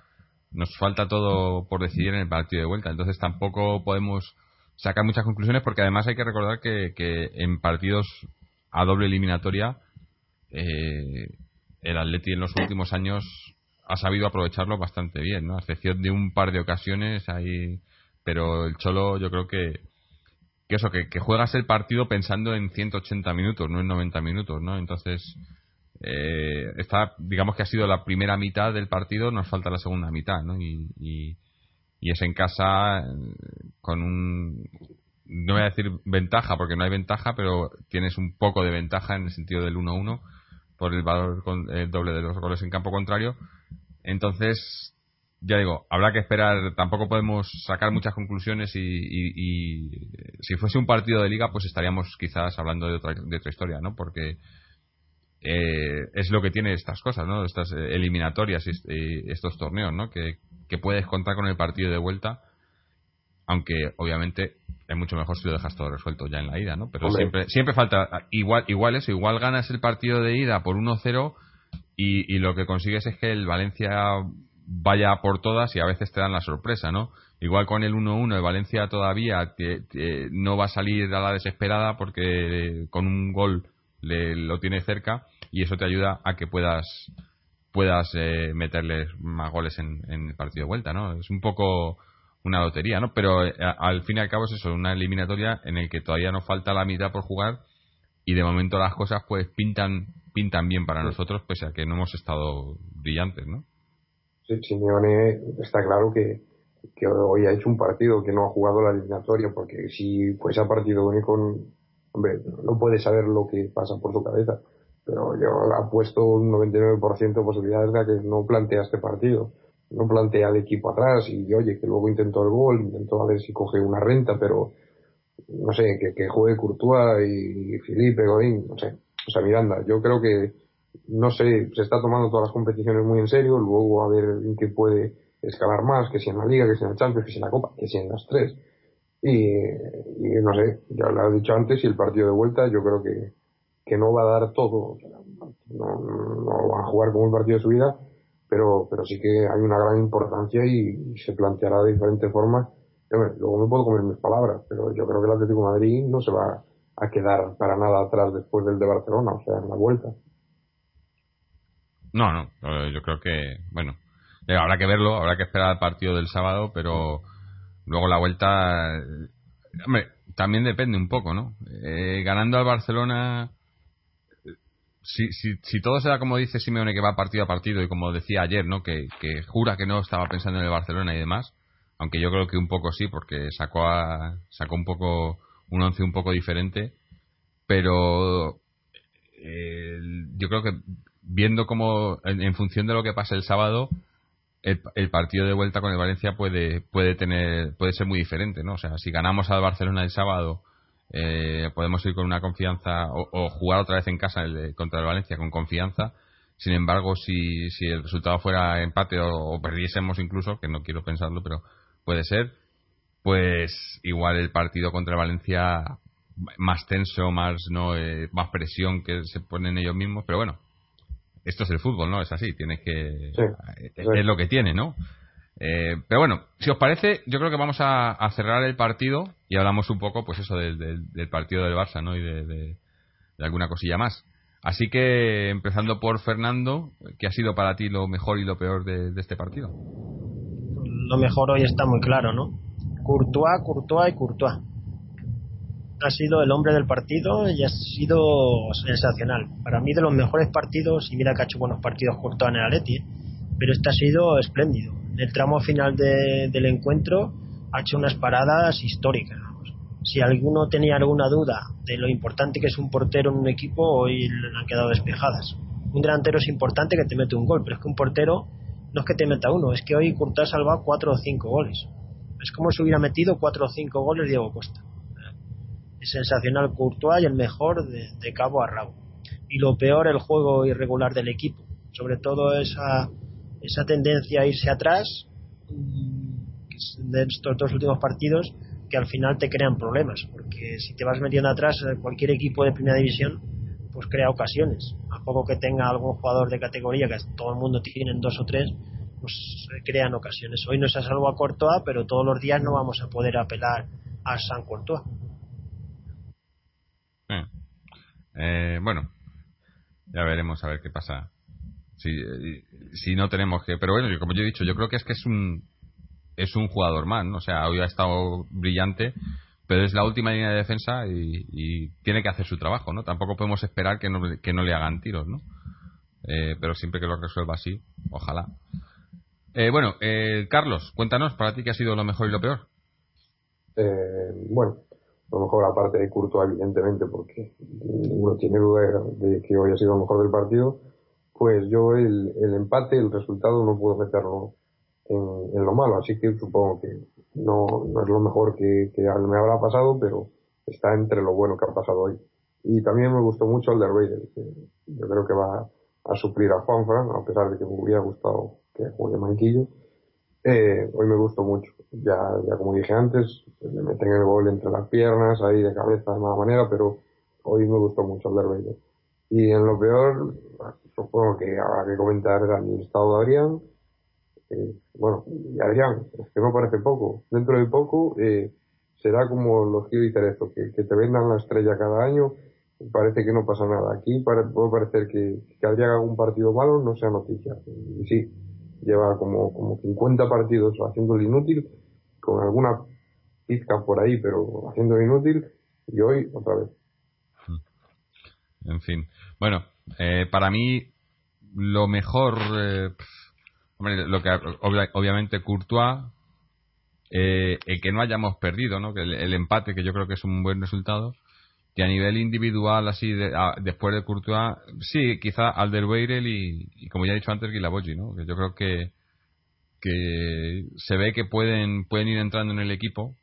A: nos falta todo por decidir en el partido de vuelta, entonces tampoco podemos sacar muchas conclusiones porque además hay que recordar que, que en partidos a doble eliminatoria eh, el Atleti en los últimos años ha sabido aprovecharlo bastante bien, ¿no? A excepción de un par de ocasiones ahí, pero el Cholo yo creo que que eso, que, juegas el partido pensando en 180 minutos, no en 90 minutos, ¿no? Entonces, eh, digamos que ha sido la primera mitad del partido, nos falta la segunda mitad, ¿no? Y, y, y es en casa con un, no voy a decir ventaja, porque no hay ventaja, pero tienes un poco de ventaja en el sentido del 1-1 por el valor eh, doble de los goles en campo contrario. Entonces, ya digo, habrá que esperar. Tampoco podemos sacar muchas conclusiones y, si fuese un partido de liga, pues estaríamos quizás hablando de otra, de otra historia, ¿no? Porque eh, es lo que tiene estas cosas, ¿no? Estas eh, eliminatorias y, estos torneos, ¿no? Que, que puedes contar con el partido de vuelta, aunque obviamente es mucho mejor si lo dejas todo resuelto ya en la ida, ¿no? Pero siempre siempre falta igual igual eso, igual ganas el partido de ida por 1-0 y, y, lo que consigues es que el Valencia vaya por todas y a veces te dan la sorpresa, ¿no? Igual con el 1-1 el Valencia todavía no va a salir a la desesperada porque con un gol le, lo tiene cerca y eso te ayuda a que puedas puedas eh, meterles más goles en, en el partido de vuelta, ¿no? Es un poco una lotería, ¿no? Pero eh, al fin y al cabo es eso, una eliminatoria en el que todavía nos falta la mitad por jugar y de momento las cosas pues pintan pintan bien para nosotros pese a que no hemos estado brillantes, ¿no?
B: Sí, Simeone está claro que que hoy ha hecho un partido que no ha jugado la eliminatoria, porque si fuese a partido único, hombre, no puede saber lo que pasa por su cabeza. Pero yo ha puesto un 99% de posibilidades de que no plantea este partido. No plantea al equipo atrás y, oye, que luego intentó el gol, intentó a ver si coge una renta, pero no sé, que, que juegue Courtois y Felipe Godín, no sé. O sea, Miranda, yo creo que, no sé, se está tomando todas las competiciones muy en serio, luego a ver en qué puede escalar más, que si en la Liga, que si en el Champions, que si en la Copa, que si en las tres. Y, no sé, ya lo he dicho antes, y el partido de vuelta yo creo que, que no va a dar todo, no, no va a jugar como un partido de su vida, pero, pero sí que hay una gran importancia y, se planteará de diferentes formas. luego me puedo comer mis palabras, pero yo creo que el Atlético Madrid no se va a quedar para nada atrás después del de Barcelona, o sea, en la vuelta.
A: No, no, yo creo que, bueno, eh, habrá que verlo, habrá que esperar al partido del sábado, pero luego la vuelta. Hombre, también depende un poco, ¿no? Eh, ganando al Barcelona. Si, si, si todo se da como dice Simeone, que va partido a partido, y como decía ayer, ¿no? Que, que jura que no estaba pensando en el Barcelona y demás, aunque yo creo que un poco sí, porque sacó, a, sacó un poco un once un poco diferente, pero eh, yo creo que viendo como en, función de lo que pase el sábado, el, partido de vuelta con el Valencia puede puede tener puede ser muy diferente no o sea si ganamos al Barcelona el sábado eh, podemos ir con una confianza o, jugar otra vez en casa contra el Valencia con confianza sin embargo si, si el resultado fuera empate o, perdiésemos incluso que no quiero pensarlo pero puede ser pues igual el partido contra el Valencia más tenso más no eh, más presión que se ponen ellos mismos pero bueno esto es el fútbol, ¿no? Es así, tienes que... es, lo que tiene, ¿no? Eh, pero bueno, si os parece, yo creo que vamos a, cerrar el partido y hablamos un poco, pues eso, del, partido del Barça, ¿no? Y de, alguna cosilla más. Así que, empezando por Fernando, ¿qué ha sido para ti lo mejor y lo peor de, este partido?
C: Lo mejor hoy está muy claro, ¿no? Courtois, Courtois y Courtois ha sido el hombre del partido y ha sido sensacional. Para mí de los mejores partidos, y mira que ha hecho buenos partidos cortos en el Atleti, pero este ha sido espléndido. En el tramo final del encuentro ha hecho unas paradas históricas. Si alguno tenía alguna duda de lo importante que es un portero en un equipo, hoy le han quedado despejadas. Un delantero es importante que te mete un gol, pero es que un portero no es que te meta uno, es que hoy Courtois ha salvado cuatro o cinco goles. Es como si hubiera metido cuatro o cinco goles Diego Costa sensacional Courtois y el mejor de, cabo a rabo. Y lo peor, el juego irregular del equipo. Sobre todo esa, esa tendencia a irse atrás de estos dos últimos partidos que al final te crean problemas. Porque si te vas metiendo atrás, eh, cualquier equipo de primera división pues crea ocasiones. A poco que tenga algún jugador de categoría, que todo el mundo tiene dos o tres, pues crean ocasiones. Hoy no se ha salvo a Courtois, pero todos los días no vamos a poder apelar a San Courtois.
A: Eh, bueno, ya veremos a ver qué pasa. Si, si no tenemos que. Pero bueno, como yo he dicho, yo creo que es que es un es un jugador más, ¿no? O sea, hoy ha estado brillante, pero es la última línea de defensa y, tiene que hacer su trabajo, ¿no? Tampoco podemos esperar que no, que no le hagan tiros, ¿no? Eh, pero siempre que lo resuelva así, ojalá. Eh, bueno, Carlos, cuéntanos, para ti qué ha sido lo mejor y lo peor.
B: bueno, lo mejor aparte de Curto evidentemente porque uno tiene duda de que hoy ha sido lo mejor del partido pues yo el, el empate el resultado no puedo meterlo en, lo malo así que supongo que no, no es lo mejor que, que, me habrá pasado pero está entre lo bueno que ha pasado hoy y también me gustó mucho el de Raiders que yo creo que va a suplir a Juanfran a pesar de que me hubiera gustado que juegue Manquillo eh, hoy me gustó mucho. Ya, ya como dije antes, le meten el gol entre las piernas, ahí de cabeza de mala manera, pero hoy me gustó mucho el Vader. Y en lo peor, supongo que habrá que comentar el estado de Adrián. Eh, bueno, y Adrián, es que me parece poco. Dentro de poco, eh, será como los que dicen esto, que, que te vendan la estrella cada año, parece que no pasa nada. Aquí puede parecer que, que Adrián haga un partido malo, no sea noticia. Y sí, lleva como, como 50 partidos haciendo inútil, con alguna pizca por ahí, pero haciendo inútil, y hoy otra vez.
A: En fin. Bueno, eh, para mí lo mejor, eh, lo que obviamente Courtois, eh, el que no hayamos perdido, ¿no? Que el, empate, que yo creo que es un buen resultado, que a nivel individual, así, después de Courtois, sí, quizá Alderweireld y, y, como ya he dicho antes, Guilabogi, ¿no? Que yo creo que, que se ve que pueden, pueden ir entrando en el equipo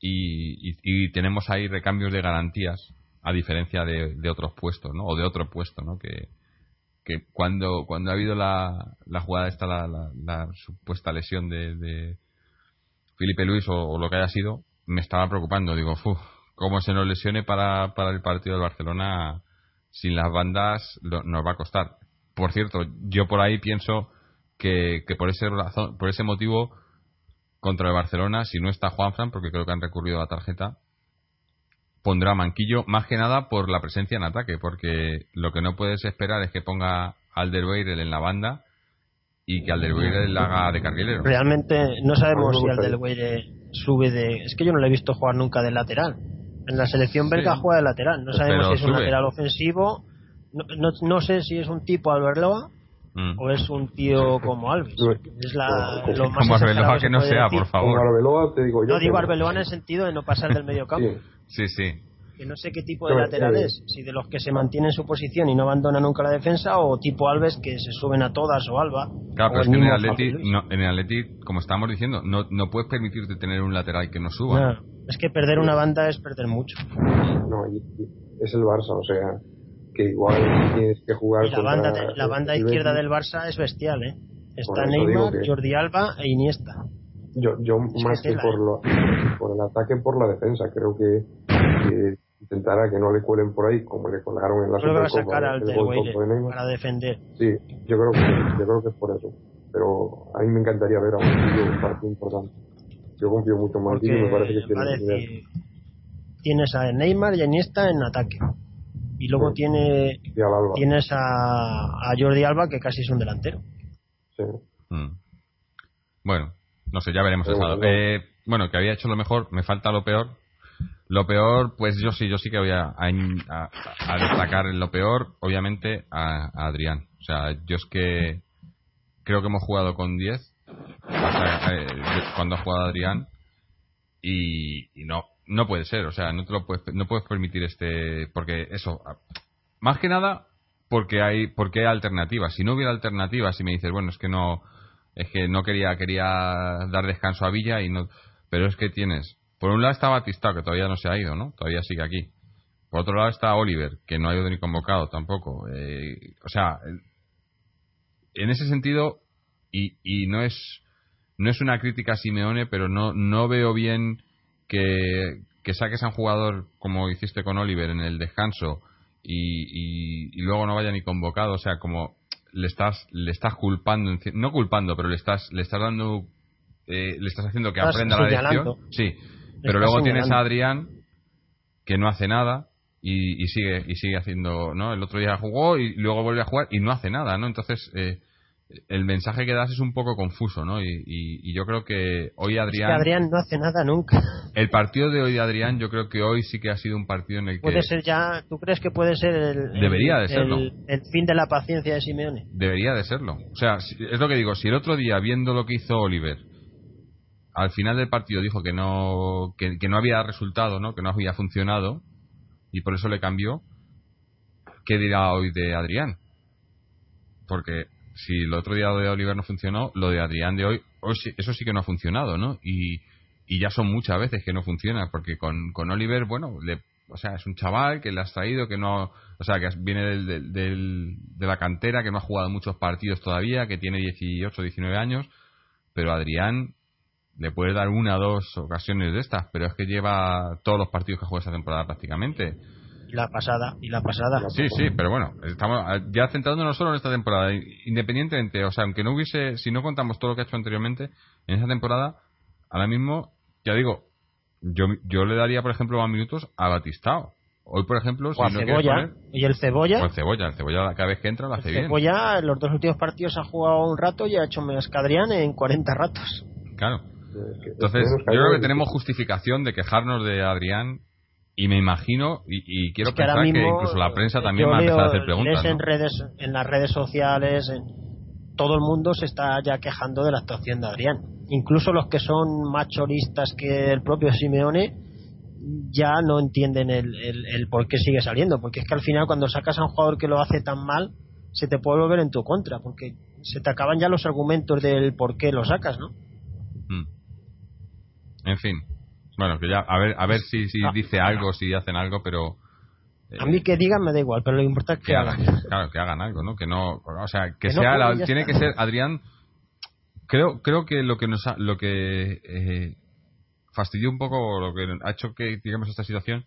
A: y, y, tenemos ahí recambios de garantías, a diferencia de, otros puestos, ¿no? O de otro puesto, ¿no? Que, cuando, cuando ha habido la, la jugada esta, la, la, supuesta lesión de, Felipe Luis o, lo que haya sido, me estaba preocupando. Digo, uff, cómo se nos lesione para, para el partido del Barcelona sin las bandas nos va a costar. Por cierto, yo por ahí pienso que, que por ese razón, por ese motivo contra el Barcelona, si no está Juanfran, porque creo que han recurrido a la tarjeta, pondrá Manquillo, más que nada por la presencia en ataque, porque lo que no puedes esperar es que ponga Alderweireld en la banda y que Alderweireld la haga de carrilero.
C: Realmente no sabemos si Alderweireld sube de... Es que yo no le he visto jugar nunca de lateral. En la selección belga juega de lateral. No sabemos si es un lateral ofensivo. No, no, sé si es un tipo Alberloa mm. o es un tío como Alves. Es la,
A: lo más como Arbeloa que no sea, por favor.
B: Arbeloa te digo yo.
C: No digo Arbeloa en el sentido de no pasar del medio campo.
A: sí, sí
C: que no sé qué tipo de lateral es, si de los que se mantienen en su posición y no abandonan nunca la defensa o tipo Alves que se suben a todas o Alba.
A: Claro, pero es que en el, Atleti, en el Atleti, como estábamos diciendo, no, no puedes permitirte tener un lateral que no suba.
C: es que perder una banda es perder mucho.
B: No, es el Barça, o sea, que igual tienes que jugar.
C: la banda, la banda izquierda del Barça es bestial, ¿eh? Está Neymar, Jordi Alba e Iniesta.
B: Yo, yo más que, por, lo, por el ataque, por la defensa, creo que, que intentará que no le cuelen por ahí como le colgaron en la
C: Supercopa. sacar al para defender.
B: Sí, yo creo, que, yo creo que es por eso. Pero a mí me encantaría ver a un tío un partido importante. Yo confío mucho más en me parece que tiene
C: Tienes a Neymar y a Iniesta en ataque. Y luego tiene, tienes a, a, Jordi Alba, que casi es un delantero.
B: Sí.
A: Mm. Bueno, no sé, ya veremos eso. Eh, bueno, que había hecho lo mejor, me falta lo peor, lo peor, pues yo sí, yo sí que voy a, destacar en lo peor, obviamente, a, Adrián. O sea, yo es que creo que hemos jugado con 10 eh, cuando ha jugado Adrián y, no no puede ser, o sea, no te lo puedes no puedes permitir este porque eso más que nada porque hay porque hay alternativas. Si no hubiera alternativas, si me dices, bueno, es que no es que no quería quería dar descanso a Villa y no pero es que tienes por un lado está Batista, que todavía no se ha ido, ¿no? Todavía sigue aquí. Por otro lado está Oliver, que no ha ido ni convocado tampoco. Eh, o sea, en ese sentido, y, y no es no es una crítica a Simeone, pero no, no veo bien que, que saques a un jugador como hiciste con Oliver en el descanso y, y, luego no vaya ni convocado. O sea, como le estás le estás culpando, no culpando, pero le estás le estás dando eh, le estás haciendo que aprenda la lección. Sí, pero luego tienes a Adrián que no hace nada y, sigue y sigue haciendo, ¿no? El otro día jugó y luego vuelve a jugar y no hace nada, ¿no? Entonces eh, el mensaje que das es un poco confuso, ¿no? Y, yo creo que hoy Adrián.
C: Es que Adrián no hace nada nunca.
A: El partido de hoy de Adrián, yo creo que hoy sí que ha sido un partido en el que.
C: Puede ser ya. ¿Tú crees que puede ser el.
A: Debería de serlo.
C: El, fin de la paciencia de Simeone?
A: Debería de serlo. O sea, es lo que digo. Si el otro día, viendo lo que hizo Oliver, al final del partido dijo que no que, no había resultado, ¿no? Que no había funcionado y por eso le cambió. ¿Qué dirá hoy de Adrián? Porque si el otro día de Oliver no funcionó, lo de Adrián de hoy, eso sí que no ha funcionado, ¿no? Y, y ya son muchas veces que no funciona, porque con, con Oliver, bueno, le, o sea, es un chaval que le has traído, que no, o sea, que viene del, del, de la cantera, que no ha jugado muchos partidos todavía, que tiene 18, 19 años, pero Adrián le puedes dar una o dos ocasiones de estas, pero es que lleva todos los partidos que juega esta temporada prácticamente.
C: Y la pasada, y la pasada.
A: Sí, sí, pero bueno, estamos ya centrándonos solo en esta temporada. Independientemente, o sea, aunque no hubiese, si no contamos todo lo que ha hecho anteriormente, en esta temporada, ahora mismo, ya digo, yo, yo le daría, por ejemplo, más minutos a Batistao. Hoy, por ejemplo,
C: si no Cebolla. ¿Y el Cebolla?
A: O el Cebolla. El Cebolla, cada vez que entra, lo hace
C: bien. Cebolla, en los dos últimos partidos ha jugado un rato y ha hecho más que Adrián en 40 ratos.
A: Claro. Entonces, yo creo que tenemos justificación de quejarnos de Adrián y me imagino y, quiero pensar que incluso la prensa también va a empezar a hacer preguntas.
C: En, redes, en las redes sociales, en, todo el mundo se está ya quejando de la actuación de Adrián. incluso los que son más choristas que el propio Simeone ya no entienden el, el, por qué sigue saliendo, porque es que al final cuando sacas a un jugador que lo hace tan mal, se te puede volver en tu contra, porque se te acaban ya los argumentos del por qué lo sacas, ¿no?
A: Mm. En fin, bueno, que ya a ver a ver si, si ah. dice algo, si hacen algo, pero
C: a mí que digan me da igual, pero lo importante es que, hagan.
A: Claro, que hagan algo, ¿no? Que no, o sea, que, sea, tiene que ser Adrián. Creo, creo que lo que nos, lo que eh, fastidió un poco, lo que ha hecho que digamos esta situación,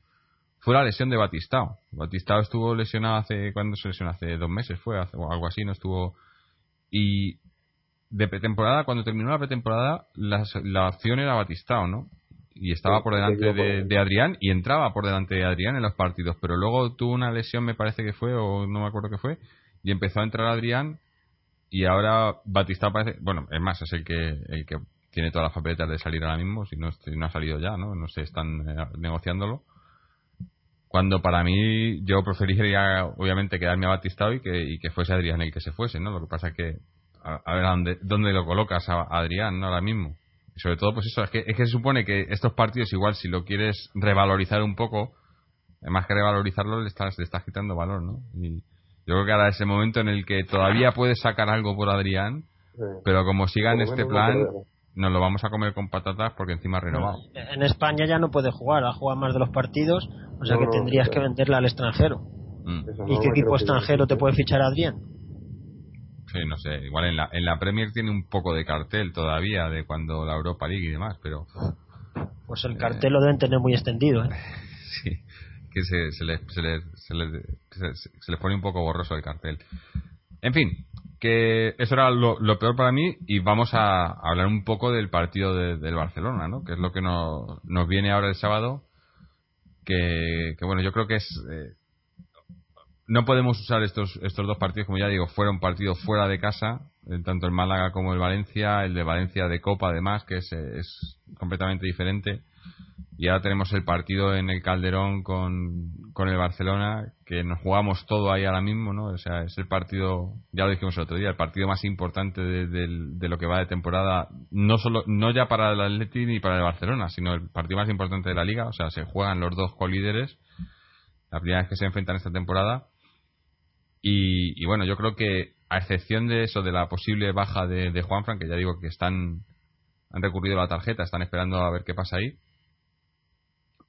A: fue la lesión de Batistao. Batistao estuvo lesionado hace, ¿cuándo se lesionó? Hace dos meses fue, o algo así, no estuvo. Y de pretemporada, cuando terminó la pretemporada, la, la opción era Batistao, ¿no? Y estaba por delante de, Adrián y entraba por delante de Adrián en los partidos, pero luego tuvo una lesión, me parece que fue, o no me acuerdo qué fue, y empezó a entrar Adrián y ahora Batista parece, bueno, es más, es el que, el que tiene todas las papeletas de salir ahora mismo, si no, no ha salido ya, ¿no? No sé, están eh, negociándolo. Cuando para mí yo preferiría, obviamente, quedarme a Batista y que, y que fuese Adrián el que se fuese, ¿no? Lo que pasa es que, a, ver, ¿dónde, ¿dónde lo colocas a Adrián, ¿no? Ahora mismo y sobre todo, pues eso, es que, es que se supone que estos partidos, igual, si lo quieres revalorizar un poco, más que revalorizarlo, le estás, le estás quitando valor, ¿no? Y yo creo que ahora es el momento en el que todavía puedes sacar algo por Adrián, pero como siga en este plan, nos lo vamos a comer con patatas porque encima ha renovado.
C: En España ya no puede jugar, ha jugado más de los partidos, o sea que tendrías que venderla al extranjero. Mm. ¿Y qué equipo extranjero te puede fichar Adrián?
A: Sí, no sé, igual en la, en la Premier tiene un poco de cartel todavía de cuando la Europa League y demás, pero...
C: Pues el cartel lo deben tener muy extendido, ¿eh?
A: sí, que se, se, les, se, les, se, les, pone un poco borroso el cartel. En fin, que eso era lo, peor para mí y vamos a hablar un poco del partido del Barcelona, ¿no? Que es lo que nos, nos viene ahora el sábado, que, que bueno, yo creo que es... Eh, no podemos usar estos, estos dos partidos, como ya digo, fueron partidos fuera de casa, eh, tanto el Málaga como el Valencia, el de Valencia de Copa además, que es, es completamente diferente. Y ahora tenemos el partido en el Calderón con, con el Barcelona, que nos jugamos todo ahí ahora mismo, ¿no? O sea, es el partido, ya lo dijimos el otro día, el partido más importante de, de lo que va de temporada, no solo no ya para el Atleti ni para el Barcelona, sino el partido más importante de la liga. O sea, se juegan los dos colíderes, la primera vez que se enfrentan esta temporada y, bueno, yo creo que a excepción de eso, de la posible baja de, de Juanfran, que ya digo que están han recurrido a la tarjeta, están esperando a ver qué pasa ahí,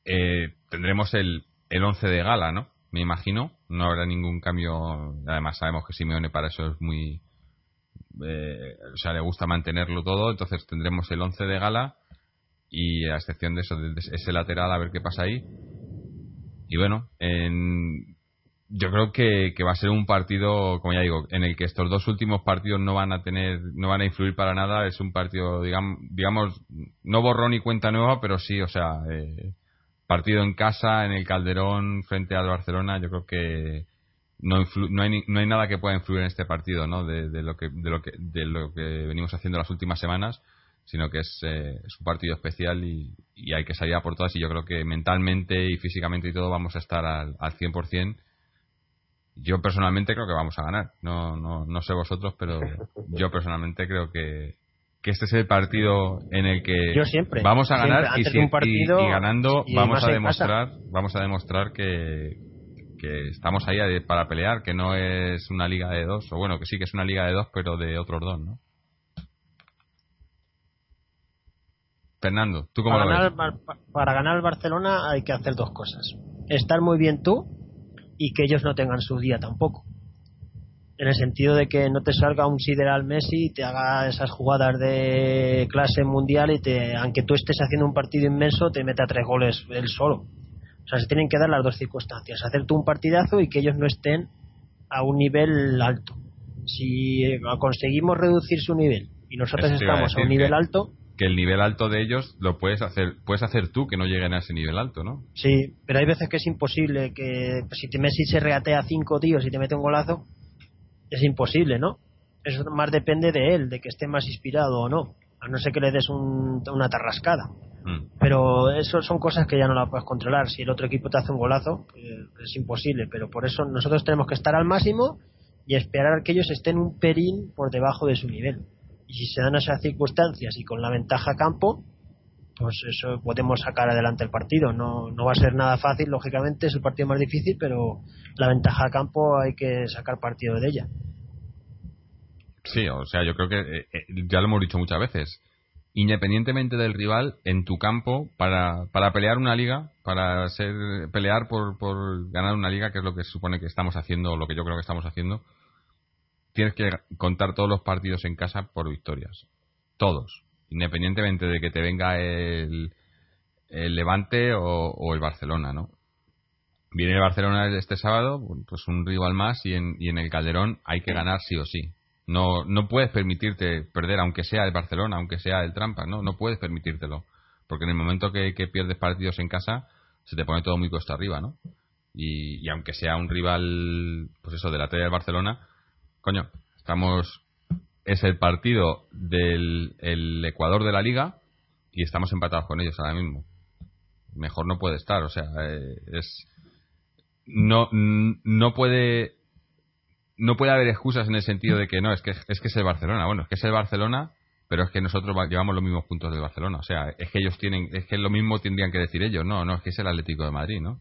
A: eh, tendremos el, el 11 de gala, ¿no? Me imagino, no habrá ningún cambio, además sabemos que Simeone para eso es muy... Eh, o sea, le gusta mantenerlo todo, entonces tendremos el 11 de gala y a excepción de eso, de ese lateral, a ver qué pasa ahí. Y bueno, en, yo creo que, va a ser un partido, como ya digo, en el que estos dos últimos partidos no van a tener, no van a influir para nada. Es un partido, digamos, digamos no borrón y cuenta nueva, pero sí, o sea, eh, partido en casa, en el Calderón, frente al Barcelona. Yo creo que no, no, hay, no hay nada que pueda influir en este partido, ¿no? De, lo que, de lo que, de lo que venimos haciendo las últimas semanas, sino que es, eh, es un partido especial y, y, hay que salir a por todas. Y yo creo que mentalmente y físicamente y todo vamos a estar al, al 100% yo personalmente creo que vamos a ganar. No, no, no sé vosotros, pero yo personalmente creo que, que este es el partido en el que vamos a ganar y, ganando vamos a demostrar vamos a demostrar que, que estamos ahí para pelear, que no es una liga de dos, o bueno, que sí que es una liga de dos, pero de otros dos, ¿no? Fernando, ¿tú cómo
C: para
A: lo
C: ganar,
A: ves?
C: Para ganar el Barcelona hay que hacer dos cosas. Estar muy bien tú y que ellos no tengan su día tampoco. En el sentido de que no te salga un sideral Messi y te haga esas jugadas de clase mundial y te, aunque tú estés haciendo un partido inmenso, te meta tres goles él solo. O sea, se tienen que dar las dos circunstancias. Hacer tú un partidazo y que ellos no estén a un nivel alto. Si conseguimos reducir su nivel y nosotros estamos a un nivel alto,
A: que el nivel alto de ellos lo puedes hacer puedes hacer tú que no lleguen a ese nivel alto, ¿no?
C: Sí, pero hay veces que es imposible que si te Messi se reatea cinco tíos y te mete un golazo es imposible, ¿no? Eso más depende de él, de que esté más inspirado o no, a no ser que le des una tarrascada. Mm. Pero eso son cosas que ya no las puedes controlar. Si el otro equipo te hace un golazo, eh, es imposible. Pero por eso nosotros tenemos que estar al máximo y esperar que ellos estén un perín por debajo de su nivel Y si se dan esas circunstancias y con la ventaja a campo, pues eso podemos sacar adelante el partido. No, no va a ser nada fácil, lógicamente, es el partido más difícil, pero la ventaja a campo hay que sacar partido de ella.
A: Sí, o sea, yo creo que eh, eh, ya lo hemos dicho muchas veces. Independientemente del rival, en tu campo, para, para pelear una liga, para ser pelear por, por ganar una liga, que es lo que supone que estamos haciendo, lo que yo creo que estamos haciendo, tienes que contar todos los partidos en casa por victorias. Todos. Independientemente de que te venga el, el Levante o, el Barcelona, ¿no? Viene el Barcelona este sábado, pues un rival más y en, y en el Calderón hay que ganar sí o sí. No, no puedes permitirte perder, aunque sea el Barcelona, aunque sea el Trampa, ¿no? No puedes permitírtelo. Porque en el momento que, pierdes partidos en casa, se te pone todo muy costa arriba, ¿no? Y, aunque sea un rival, pues eso, de la tele del Barcelona, coño, estamos. Es el partido del el Ecuador de la Liga y estamos empatados con ellos ahora mismo. Mejor no puede estar, o sea, eh, es. No, no puede no puede haber excusas en el sentido de que no, es que es que es el Barcelona. Bueno, es que es el Barcelona, pero es que nosotros llevamos los mismos puntos del Barcelona. O sea, es que ellos tienen, es que lo mismo tendrían que decir ellos. No, no, es que es el Atlético de Madrid, ¿no?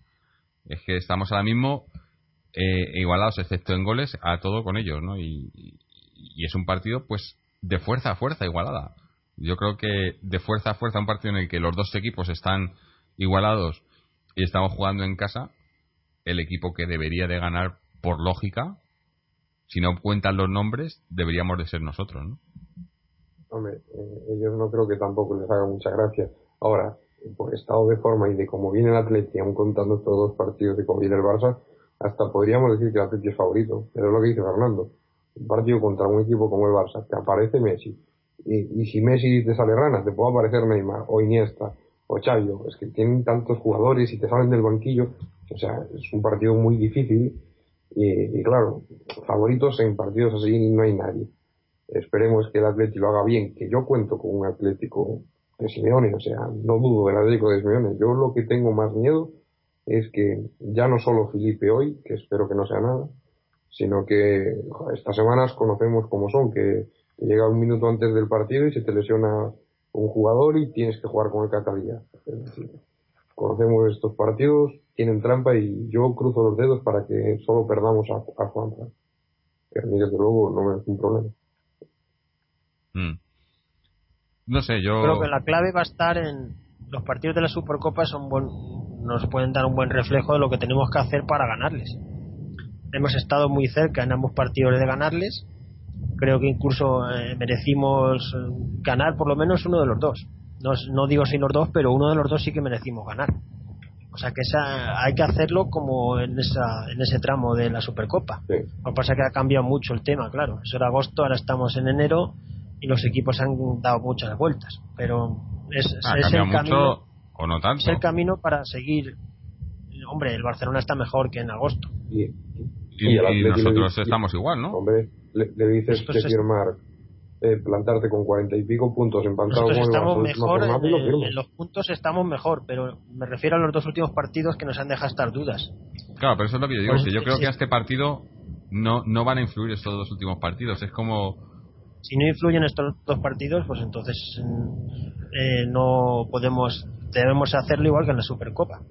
A: Es que estamos ahora mismo eh, igualados, excepto en goles, a todo con ellos, ¿no? Y, es un partido, pues, de fuerza a fuerza, igualada. Yo creo que de fuerza a fuerza, un partido en el que los dos equipos están igualados y estamos jugando en casa, el equipo que debería de ganar por lógica si no cuentan los nombres, deberíamos de ser nosotros, ¿no?
B: Hombre, eh, ellos no creo que tampoco les haga mucha gracia. Ahora, por estado de forma y de cómo viene el Atleti, aún contando estos dos partidos de cómo viene el Barça, hasta podríamos decir que el Atleti es favorito. Pero es lo que dice Fernando. Un partido contra un equipo como el Barça, te aparece Messi. Y, si Messi te sale rana, te puede aparecer Neymar, o Iniesta, o Xavi. Es que tienen tantos jugadores y te salen del banquillo. O sea, es un partido muy difícil y, claro, favoritos en partidos así no hay nadie. Esperemos que el Atlético lo haga bien, que yo cuento con un Atlético de Simeone, o sea, no dudo del Atlético de Simeone. Yo lo que tengo más miedo es que ya no solo Felipe hoy, que espero que no sea nada, sino que estas semanas conocemos cómo son, que, llega un minuto antes del partido y se te lesiona un jugador y tienes que jugar con el Catalía. Conocemos estos partidos, tienen trampa y yo cruzo los dedos para que solo perdamos a, a Juanza. Que a mí, desde luego, no me es un problema.
A: Mm. No sé, yo.
C: Creo que la clave va a estar en. Los partidos de la Supercopa son buen, nos pueden dar un buen reflejo de lo que tenemos que hacer para ganarles. Hemos estado muy cerca en ambos partidos de ganarles. Creo que incluso eh, merecimos ganar por lo menos uno de los dos. No, no digo si los dos, pero uno de los dos sí que merecimos ganar. O sea que esa, hay que hacerlo como en, esa, en ese tramo de la Supercopa. Lo que pasa es que ha cambiado mucho el tema, claro. Eso era agosto, ahora estamos en enero y los equipos han dado muchas vueltas. Pero es, el camino.
A: O no tanto.
C: Es el camino para seguir. Hombre, el Barcelona está mejor que en agosto.
A: Y, nosotros estamos igual, ¿no?
B: Hombre, le, dices que firmar eh, plantarte con cuarenta y pico puntos empatados
C: con estamos mejor en, los puntos estamos mejor pero me refiero a los dos últimos partidos que nos han dejado estar dudas
A: claro pero eso es lo que yo digo pues que yo creo que a este partido no no van a influir estos dos últimos partidos es como
C: si no influyen estos dos partidos pues entonces eh, no podemos debemos hacerlo igual que en la Supercopa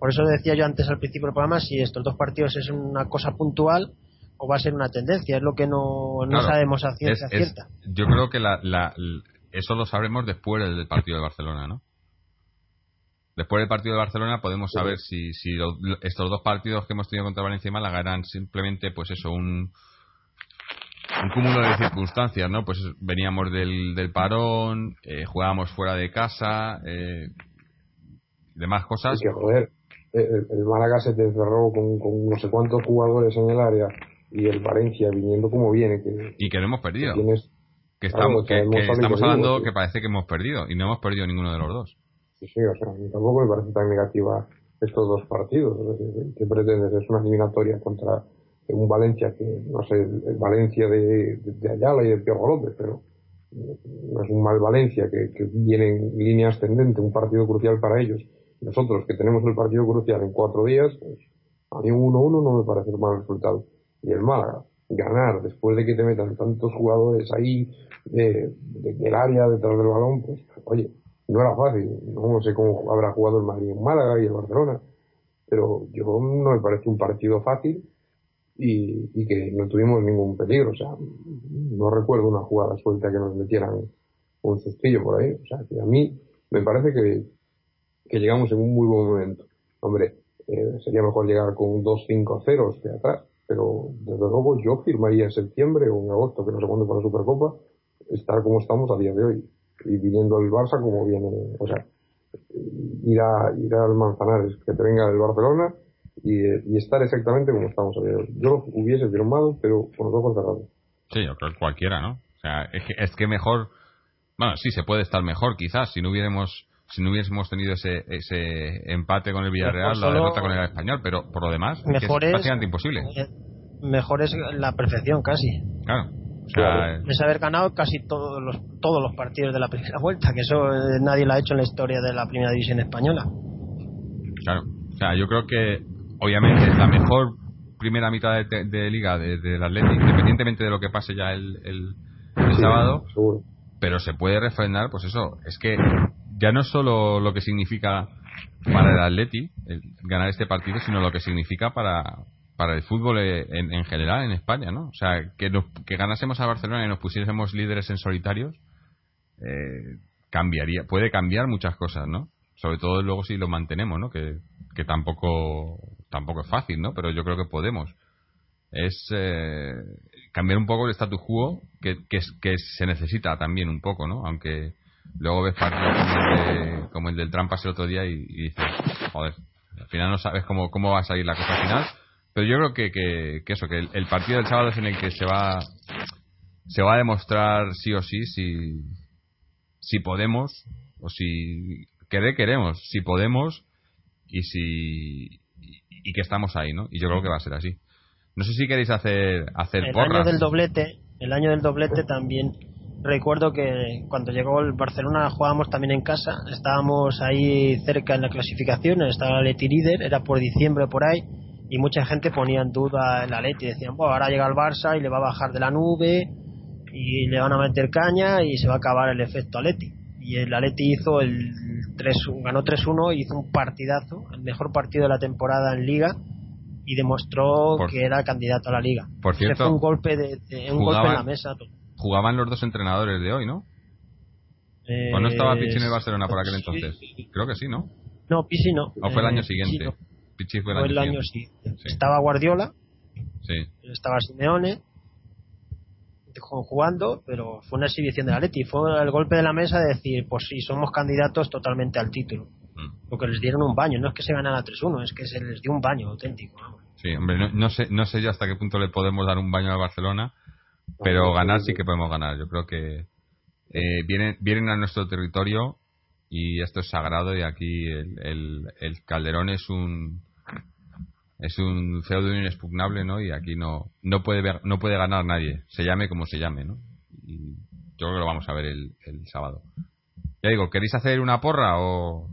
C: por eso decía yo antes al principio del programa si estos dos partidos es una cosa puntual o va a ser una tendencia, es lo que no, sabemos a ciencia cierta.
A: yo creo que la, eso lo sabremos después del partido de Barcelona, ¿no? Después del partido de Barcelona podemos saber si, si estos dos partidos que hemos tenido contra Valencia y Málaga eran simplemente, pues eso, un, un cúmulo de circunstancias, ¿no? Pues veníamos del, del parón, eh, jugábamos fuera de casa, eh, demás cosas.
B: que, joder, el, Málaga se te encerró con, con no sé cuántos jugadores en el área y el Valencia viniendo como viene. Que,
A: y que lo hemos perdido. Que, estamos, que, estamos hablando que parece que hemos perdido y no hemos perdido ninguno de los dos.
B: Sí, sí, o sea, a mí tampoco me parece tan negativa estos dos partidos. ¿Qué pretendes? Es una eliminatoria contra un Valencia que, no sé, el Valencia de, de, Ayala y de Piojo López, pero no es un mal Valencia que, que viene en línea ascendente, un partido crucial para ellos. Nosotros que tenemos el partido crucial en cuatro días, pues a mí un 1-1 no me parece un mal resultado y el Málaga. ganar después de que te metan tantos jugadores ahí de, del área detrás del balón, pues oye, no era fácil. No sé cómo habrá jugado el Madrid en Málaga y el Barcelona, pero yo no me parece un partido fácil y, y que no tuvimos ningún peligro. O sea, no recuerdo una jugada suelta que nos metieran un sustillo por ahí. O sea, que a mí me parece que, que llegamos en un muy buen momento. Hombre, eh, sería mejor llegar con un 2-5-0 que atrás, pero desde luego yo firmaría en septiembre o en agosto, que no sé cuándo para la Supercopa, estar como estamos a día de hoy. Y viniendo el Barça como viene, o sea, ir, a, ir al Manzanares, que te venga del Barcelona y, estar exactamente como estamos hoy. Yo lo hubiese firmado, pero con los ojos cerrados.
A: Sí, yo creo que cualquiera, ¿no? O sea, es que, es que mejor, bueno, sí, se puede estar mejor quizás si no hubiéramos si no hubiésemos tenido ese, ese empate con el Villarreal, la derrota con el Español, pero por lo demás
C: mejor
A: es, prácticamente imposible.
C: Mejor es la perfección casi.
A: Claro.
C: es haber ganado casi todos los, todos los partidos de la primera vuelta, que eso eh, nadie lo ha hecho en la historia de la primera división española.
A: Claro. O sea, yo creo que obviamente es la mejor primera mitad de, liga del de, Atlético, independientemente de lo que pase ya el, el, sábado, pero se puede refrendar, pues eso, es que ya no solo lo que significa para el Atleti ganar este partido, sino lo que significa para, para el fútbol en, en general en España, ¿no? O sea, que, que ganásemos a Barcelona y nos pusiésemos líderes en solitarios, eh, cambiaría, puede cambiar muchas cosas, ¿no? Sobre todo luego si lo mantenemos, ¿no? Que, que tampoco, tampoco es fácil, ¿no? Pero yo creo que podemos. Es eh, cambiar un poco el status quo que, que, que se necesita también un poco, ¿no? Aunque luego ves partidos como el, del Trampas el otro día y, dices, joder, al final no sabes cómo, cómo va a salir la cosa final. Pero yo creo que, que, eso, que el, partido del sábado es en el que se va se va a demostrar sí o sí si, si podemos o si que queremos, si podemos y si y, que estamos ahí, ¿no? Y yo creo que va a ser así. No sé si queréis hacer hacer
C: el año del doblete, el año del doblete también recuerdo que cuando llegó el Barcelona jugábamos también en casa, estábamos ahí cerca en la clasificación, estaba el Leti líder, era por diciembre por ahí, y mucha gente ponía en duda el Atleti, decían, bueno, ahora llega el Barça y le va a bajar de la nube y le van a meter caña y se va a acabar el efecto Atleti. Y el Atleti hizo el 3, ganó 3-1 y hizo un partidazo, el mejor partido de la temporada en Liga y demostró que era candidato a la Liga.
A: Por cierto,
C: fue un golpe de, un golpe en la mesa
A: jugaban los dos entrenadores de hoy, ¿no? Eh, ¿O no estaba Pichi en el Barcelona por aquel entonces? Creo que sí, ¿no?
C: No, Pichi no.
A: ¿O fue el año eh, siguiente?
C: Pichi fue el, año, siguiente. Estaba Guardiola.
A: Sí.
C: Estaba Simeone jugando, pero fue una exhibición de la Leti. Fue el golpe de la mesa de decir, pues sí, somos candidatos totalmente al título. Mm. Porque les dieron un baño, no es que se ganara 3-1, es que se les dio un baño auténtico.
A: Sí, hombre, no, no, sé, no sé yo hasta qué punto le podemos dar un baño a Barcelona, pero ganar sí que podemos ganar. Yo creo que eh, vienen, vienen a nuestro territorio y esto es sagrado y aquí el, el, Calderón es un es un feudo inexpugnable, ¿no? Y aquí no no puede ver, no puede ganar nadie, se llame como se llame, ¿no? Y yo creo que lo vamos a ver el, el sábado. Ya digo, ¿queréis hacer una porra o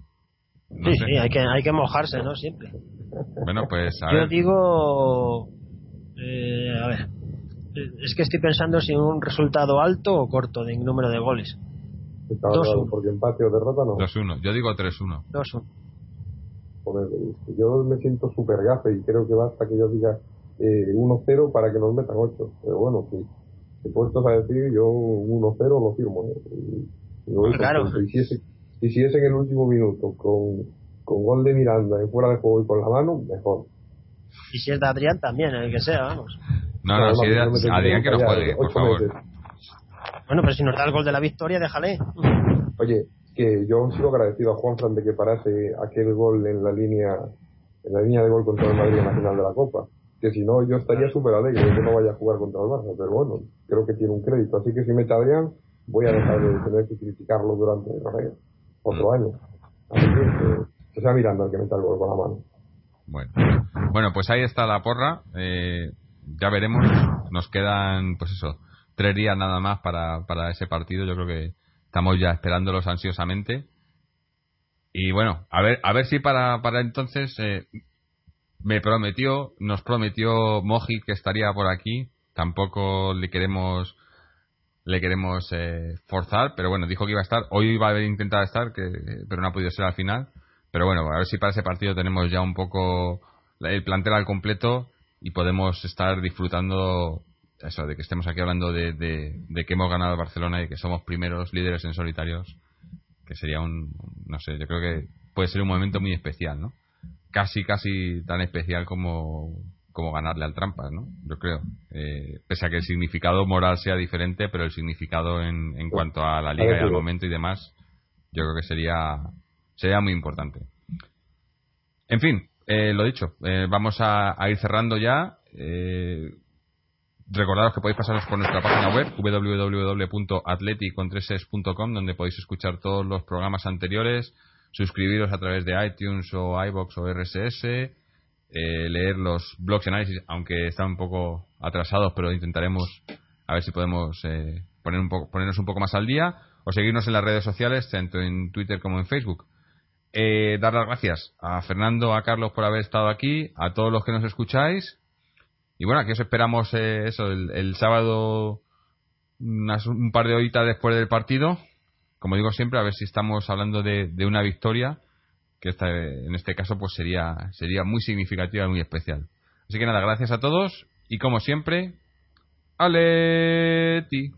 C: sí, sí, hay que hay que mojarse, ¿no? Siempre.
A: Bueno, pues a
C: yo digo eh, a ver, es que estoy pensando si un resultado alto o corto de número de goles.
B: 2-1. Porque empate o derrota no.
A: 2-1. Yo digo 3-1.
C: 2-1.
B: Joder, yo me siento súper gafe y creo que basta que yo diga eh, 1-0 para que nos metan 8. Pero bueno, si, si puestos a decir, yo 1-0 lo firmo. ¿eh?
C: Y, claro.
B: y, si es, y si es en el último minuto con, con gol de Miranda en fuera de juego y con la mano, mejor.
C: Y si es de Adrián también, el que sea, vamos.
A: No, no, si Adrián que no juegue, por favor.
C: Bueno, pero si nos da el gol de la victoria, déjale.
B: Oye, que yo sigo agradecido a Juan de que parase aquel gol en la línea en la línea de gol contra el Madrid en la final de la Copa. Que si no, yo estaría súper alegre de que no vaya a jugar contra el Barça, pero bueno, creo que tiene un crédito. Así que si mete a Adrián, voy a dejar de tener que criticarlo durante otro año. Así que, que sea mirando al que meta el gol con la mano.
A: Bueno, bueno pues ahí está la porra. Eh, ya veremos. Nos quedan, pues eso, tres días nada más para, para ese partido. Yo creo que estamos ya esperándolos ansiosamente. Y bueno, a ver, a ver si para, para entonces eh, me prometió, nos prometió Moji que estaría por aquí tampoco le queremos le queremos eh, forzar, pero bueno, dijo que iba a estar, hoy iba a haber intentado estar, que, pero no ha podido ser al final. Pero bueno, a ver si para ese partido tenemos ya un poco el plantel al completo y podemos estar disfrutando eso, de que estemos aquí hablando de, de, que hemos ganado Barcelona y que somos primeros líderes en solitarios, que sería un, no sé, yo creo que puede ser un momento muy especial, ¿no? Casi, casi tan especial como, como ganarle al Trampas, ¿no? Yo creo. Eh, pese a que el significado moral sea diferente, pero el significado en, en cuanto a la liga y al momento y demás, yo creo que sería, sería muy importante. En fin, eh, lo dicho, eh, vamos a, ir cerrando ya. Recordaros que podéis pasaros por nuestra página web www.atleticontreses.com donde podéis escuchar todos los programas anteriores, suscribiros a través de iTunes o iBox o RSS, eh, leer los blogs de análisis, aunque están un poco atrasados, pero intentaremos a ver si podemos eh, poner un poco, ponernos un poco más al día o seguirnos en las redes sociales, tanto en Twitter como en Facebook. Eh, dar las gracias a Fernando, a Carlos por haber estado aquí, a todos los que nos escucháis y bueno, aquí os esperamos eh, eso, el, sábado, un par de horitas después del partido. Como digo siempre, a ver si estamos hablando de, una victoria, que esta, en este caso pues sería, sería muy significativa y muy especial. Así que nada, gracias a todos y como siempre, ¡Aleti!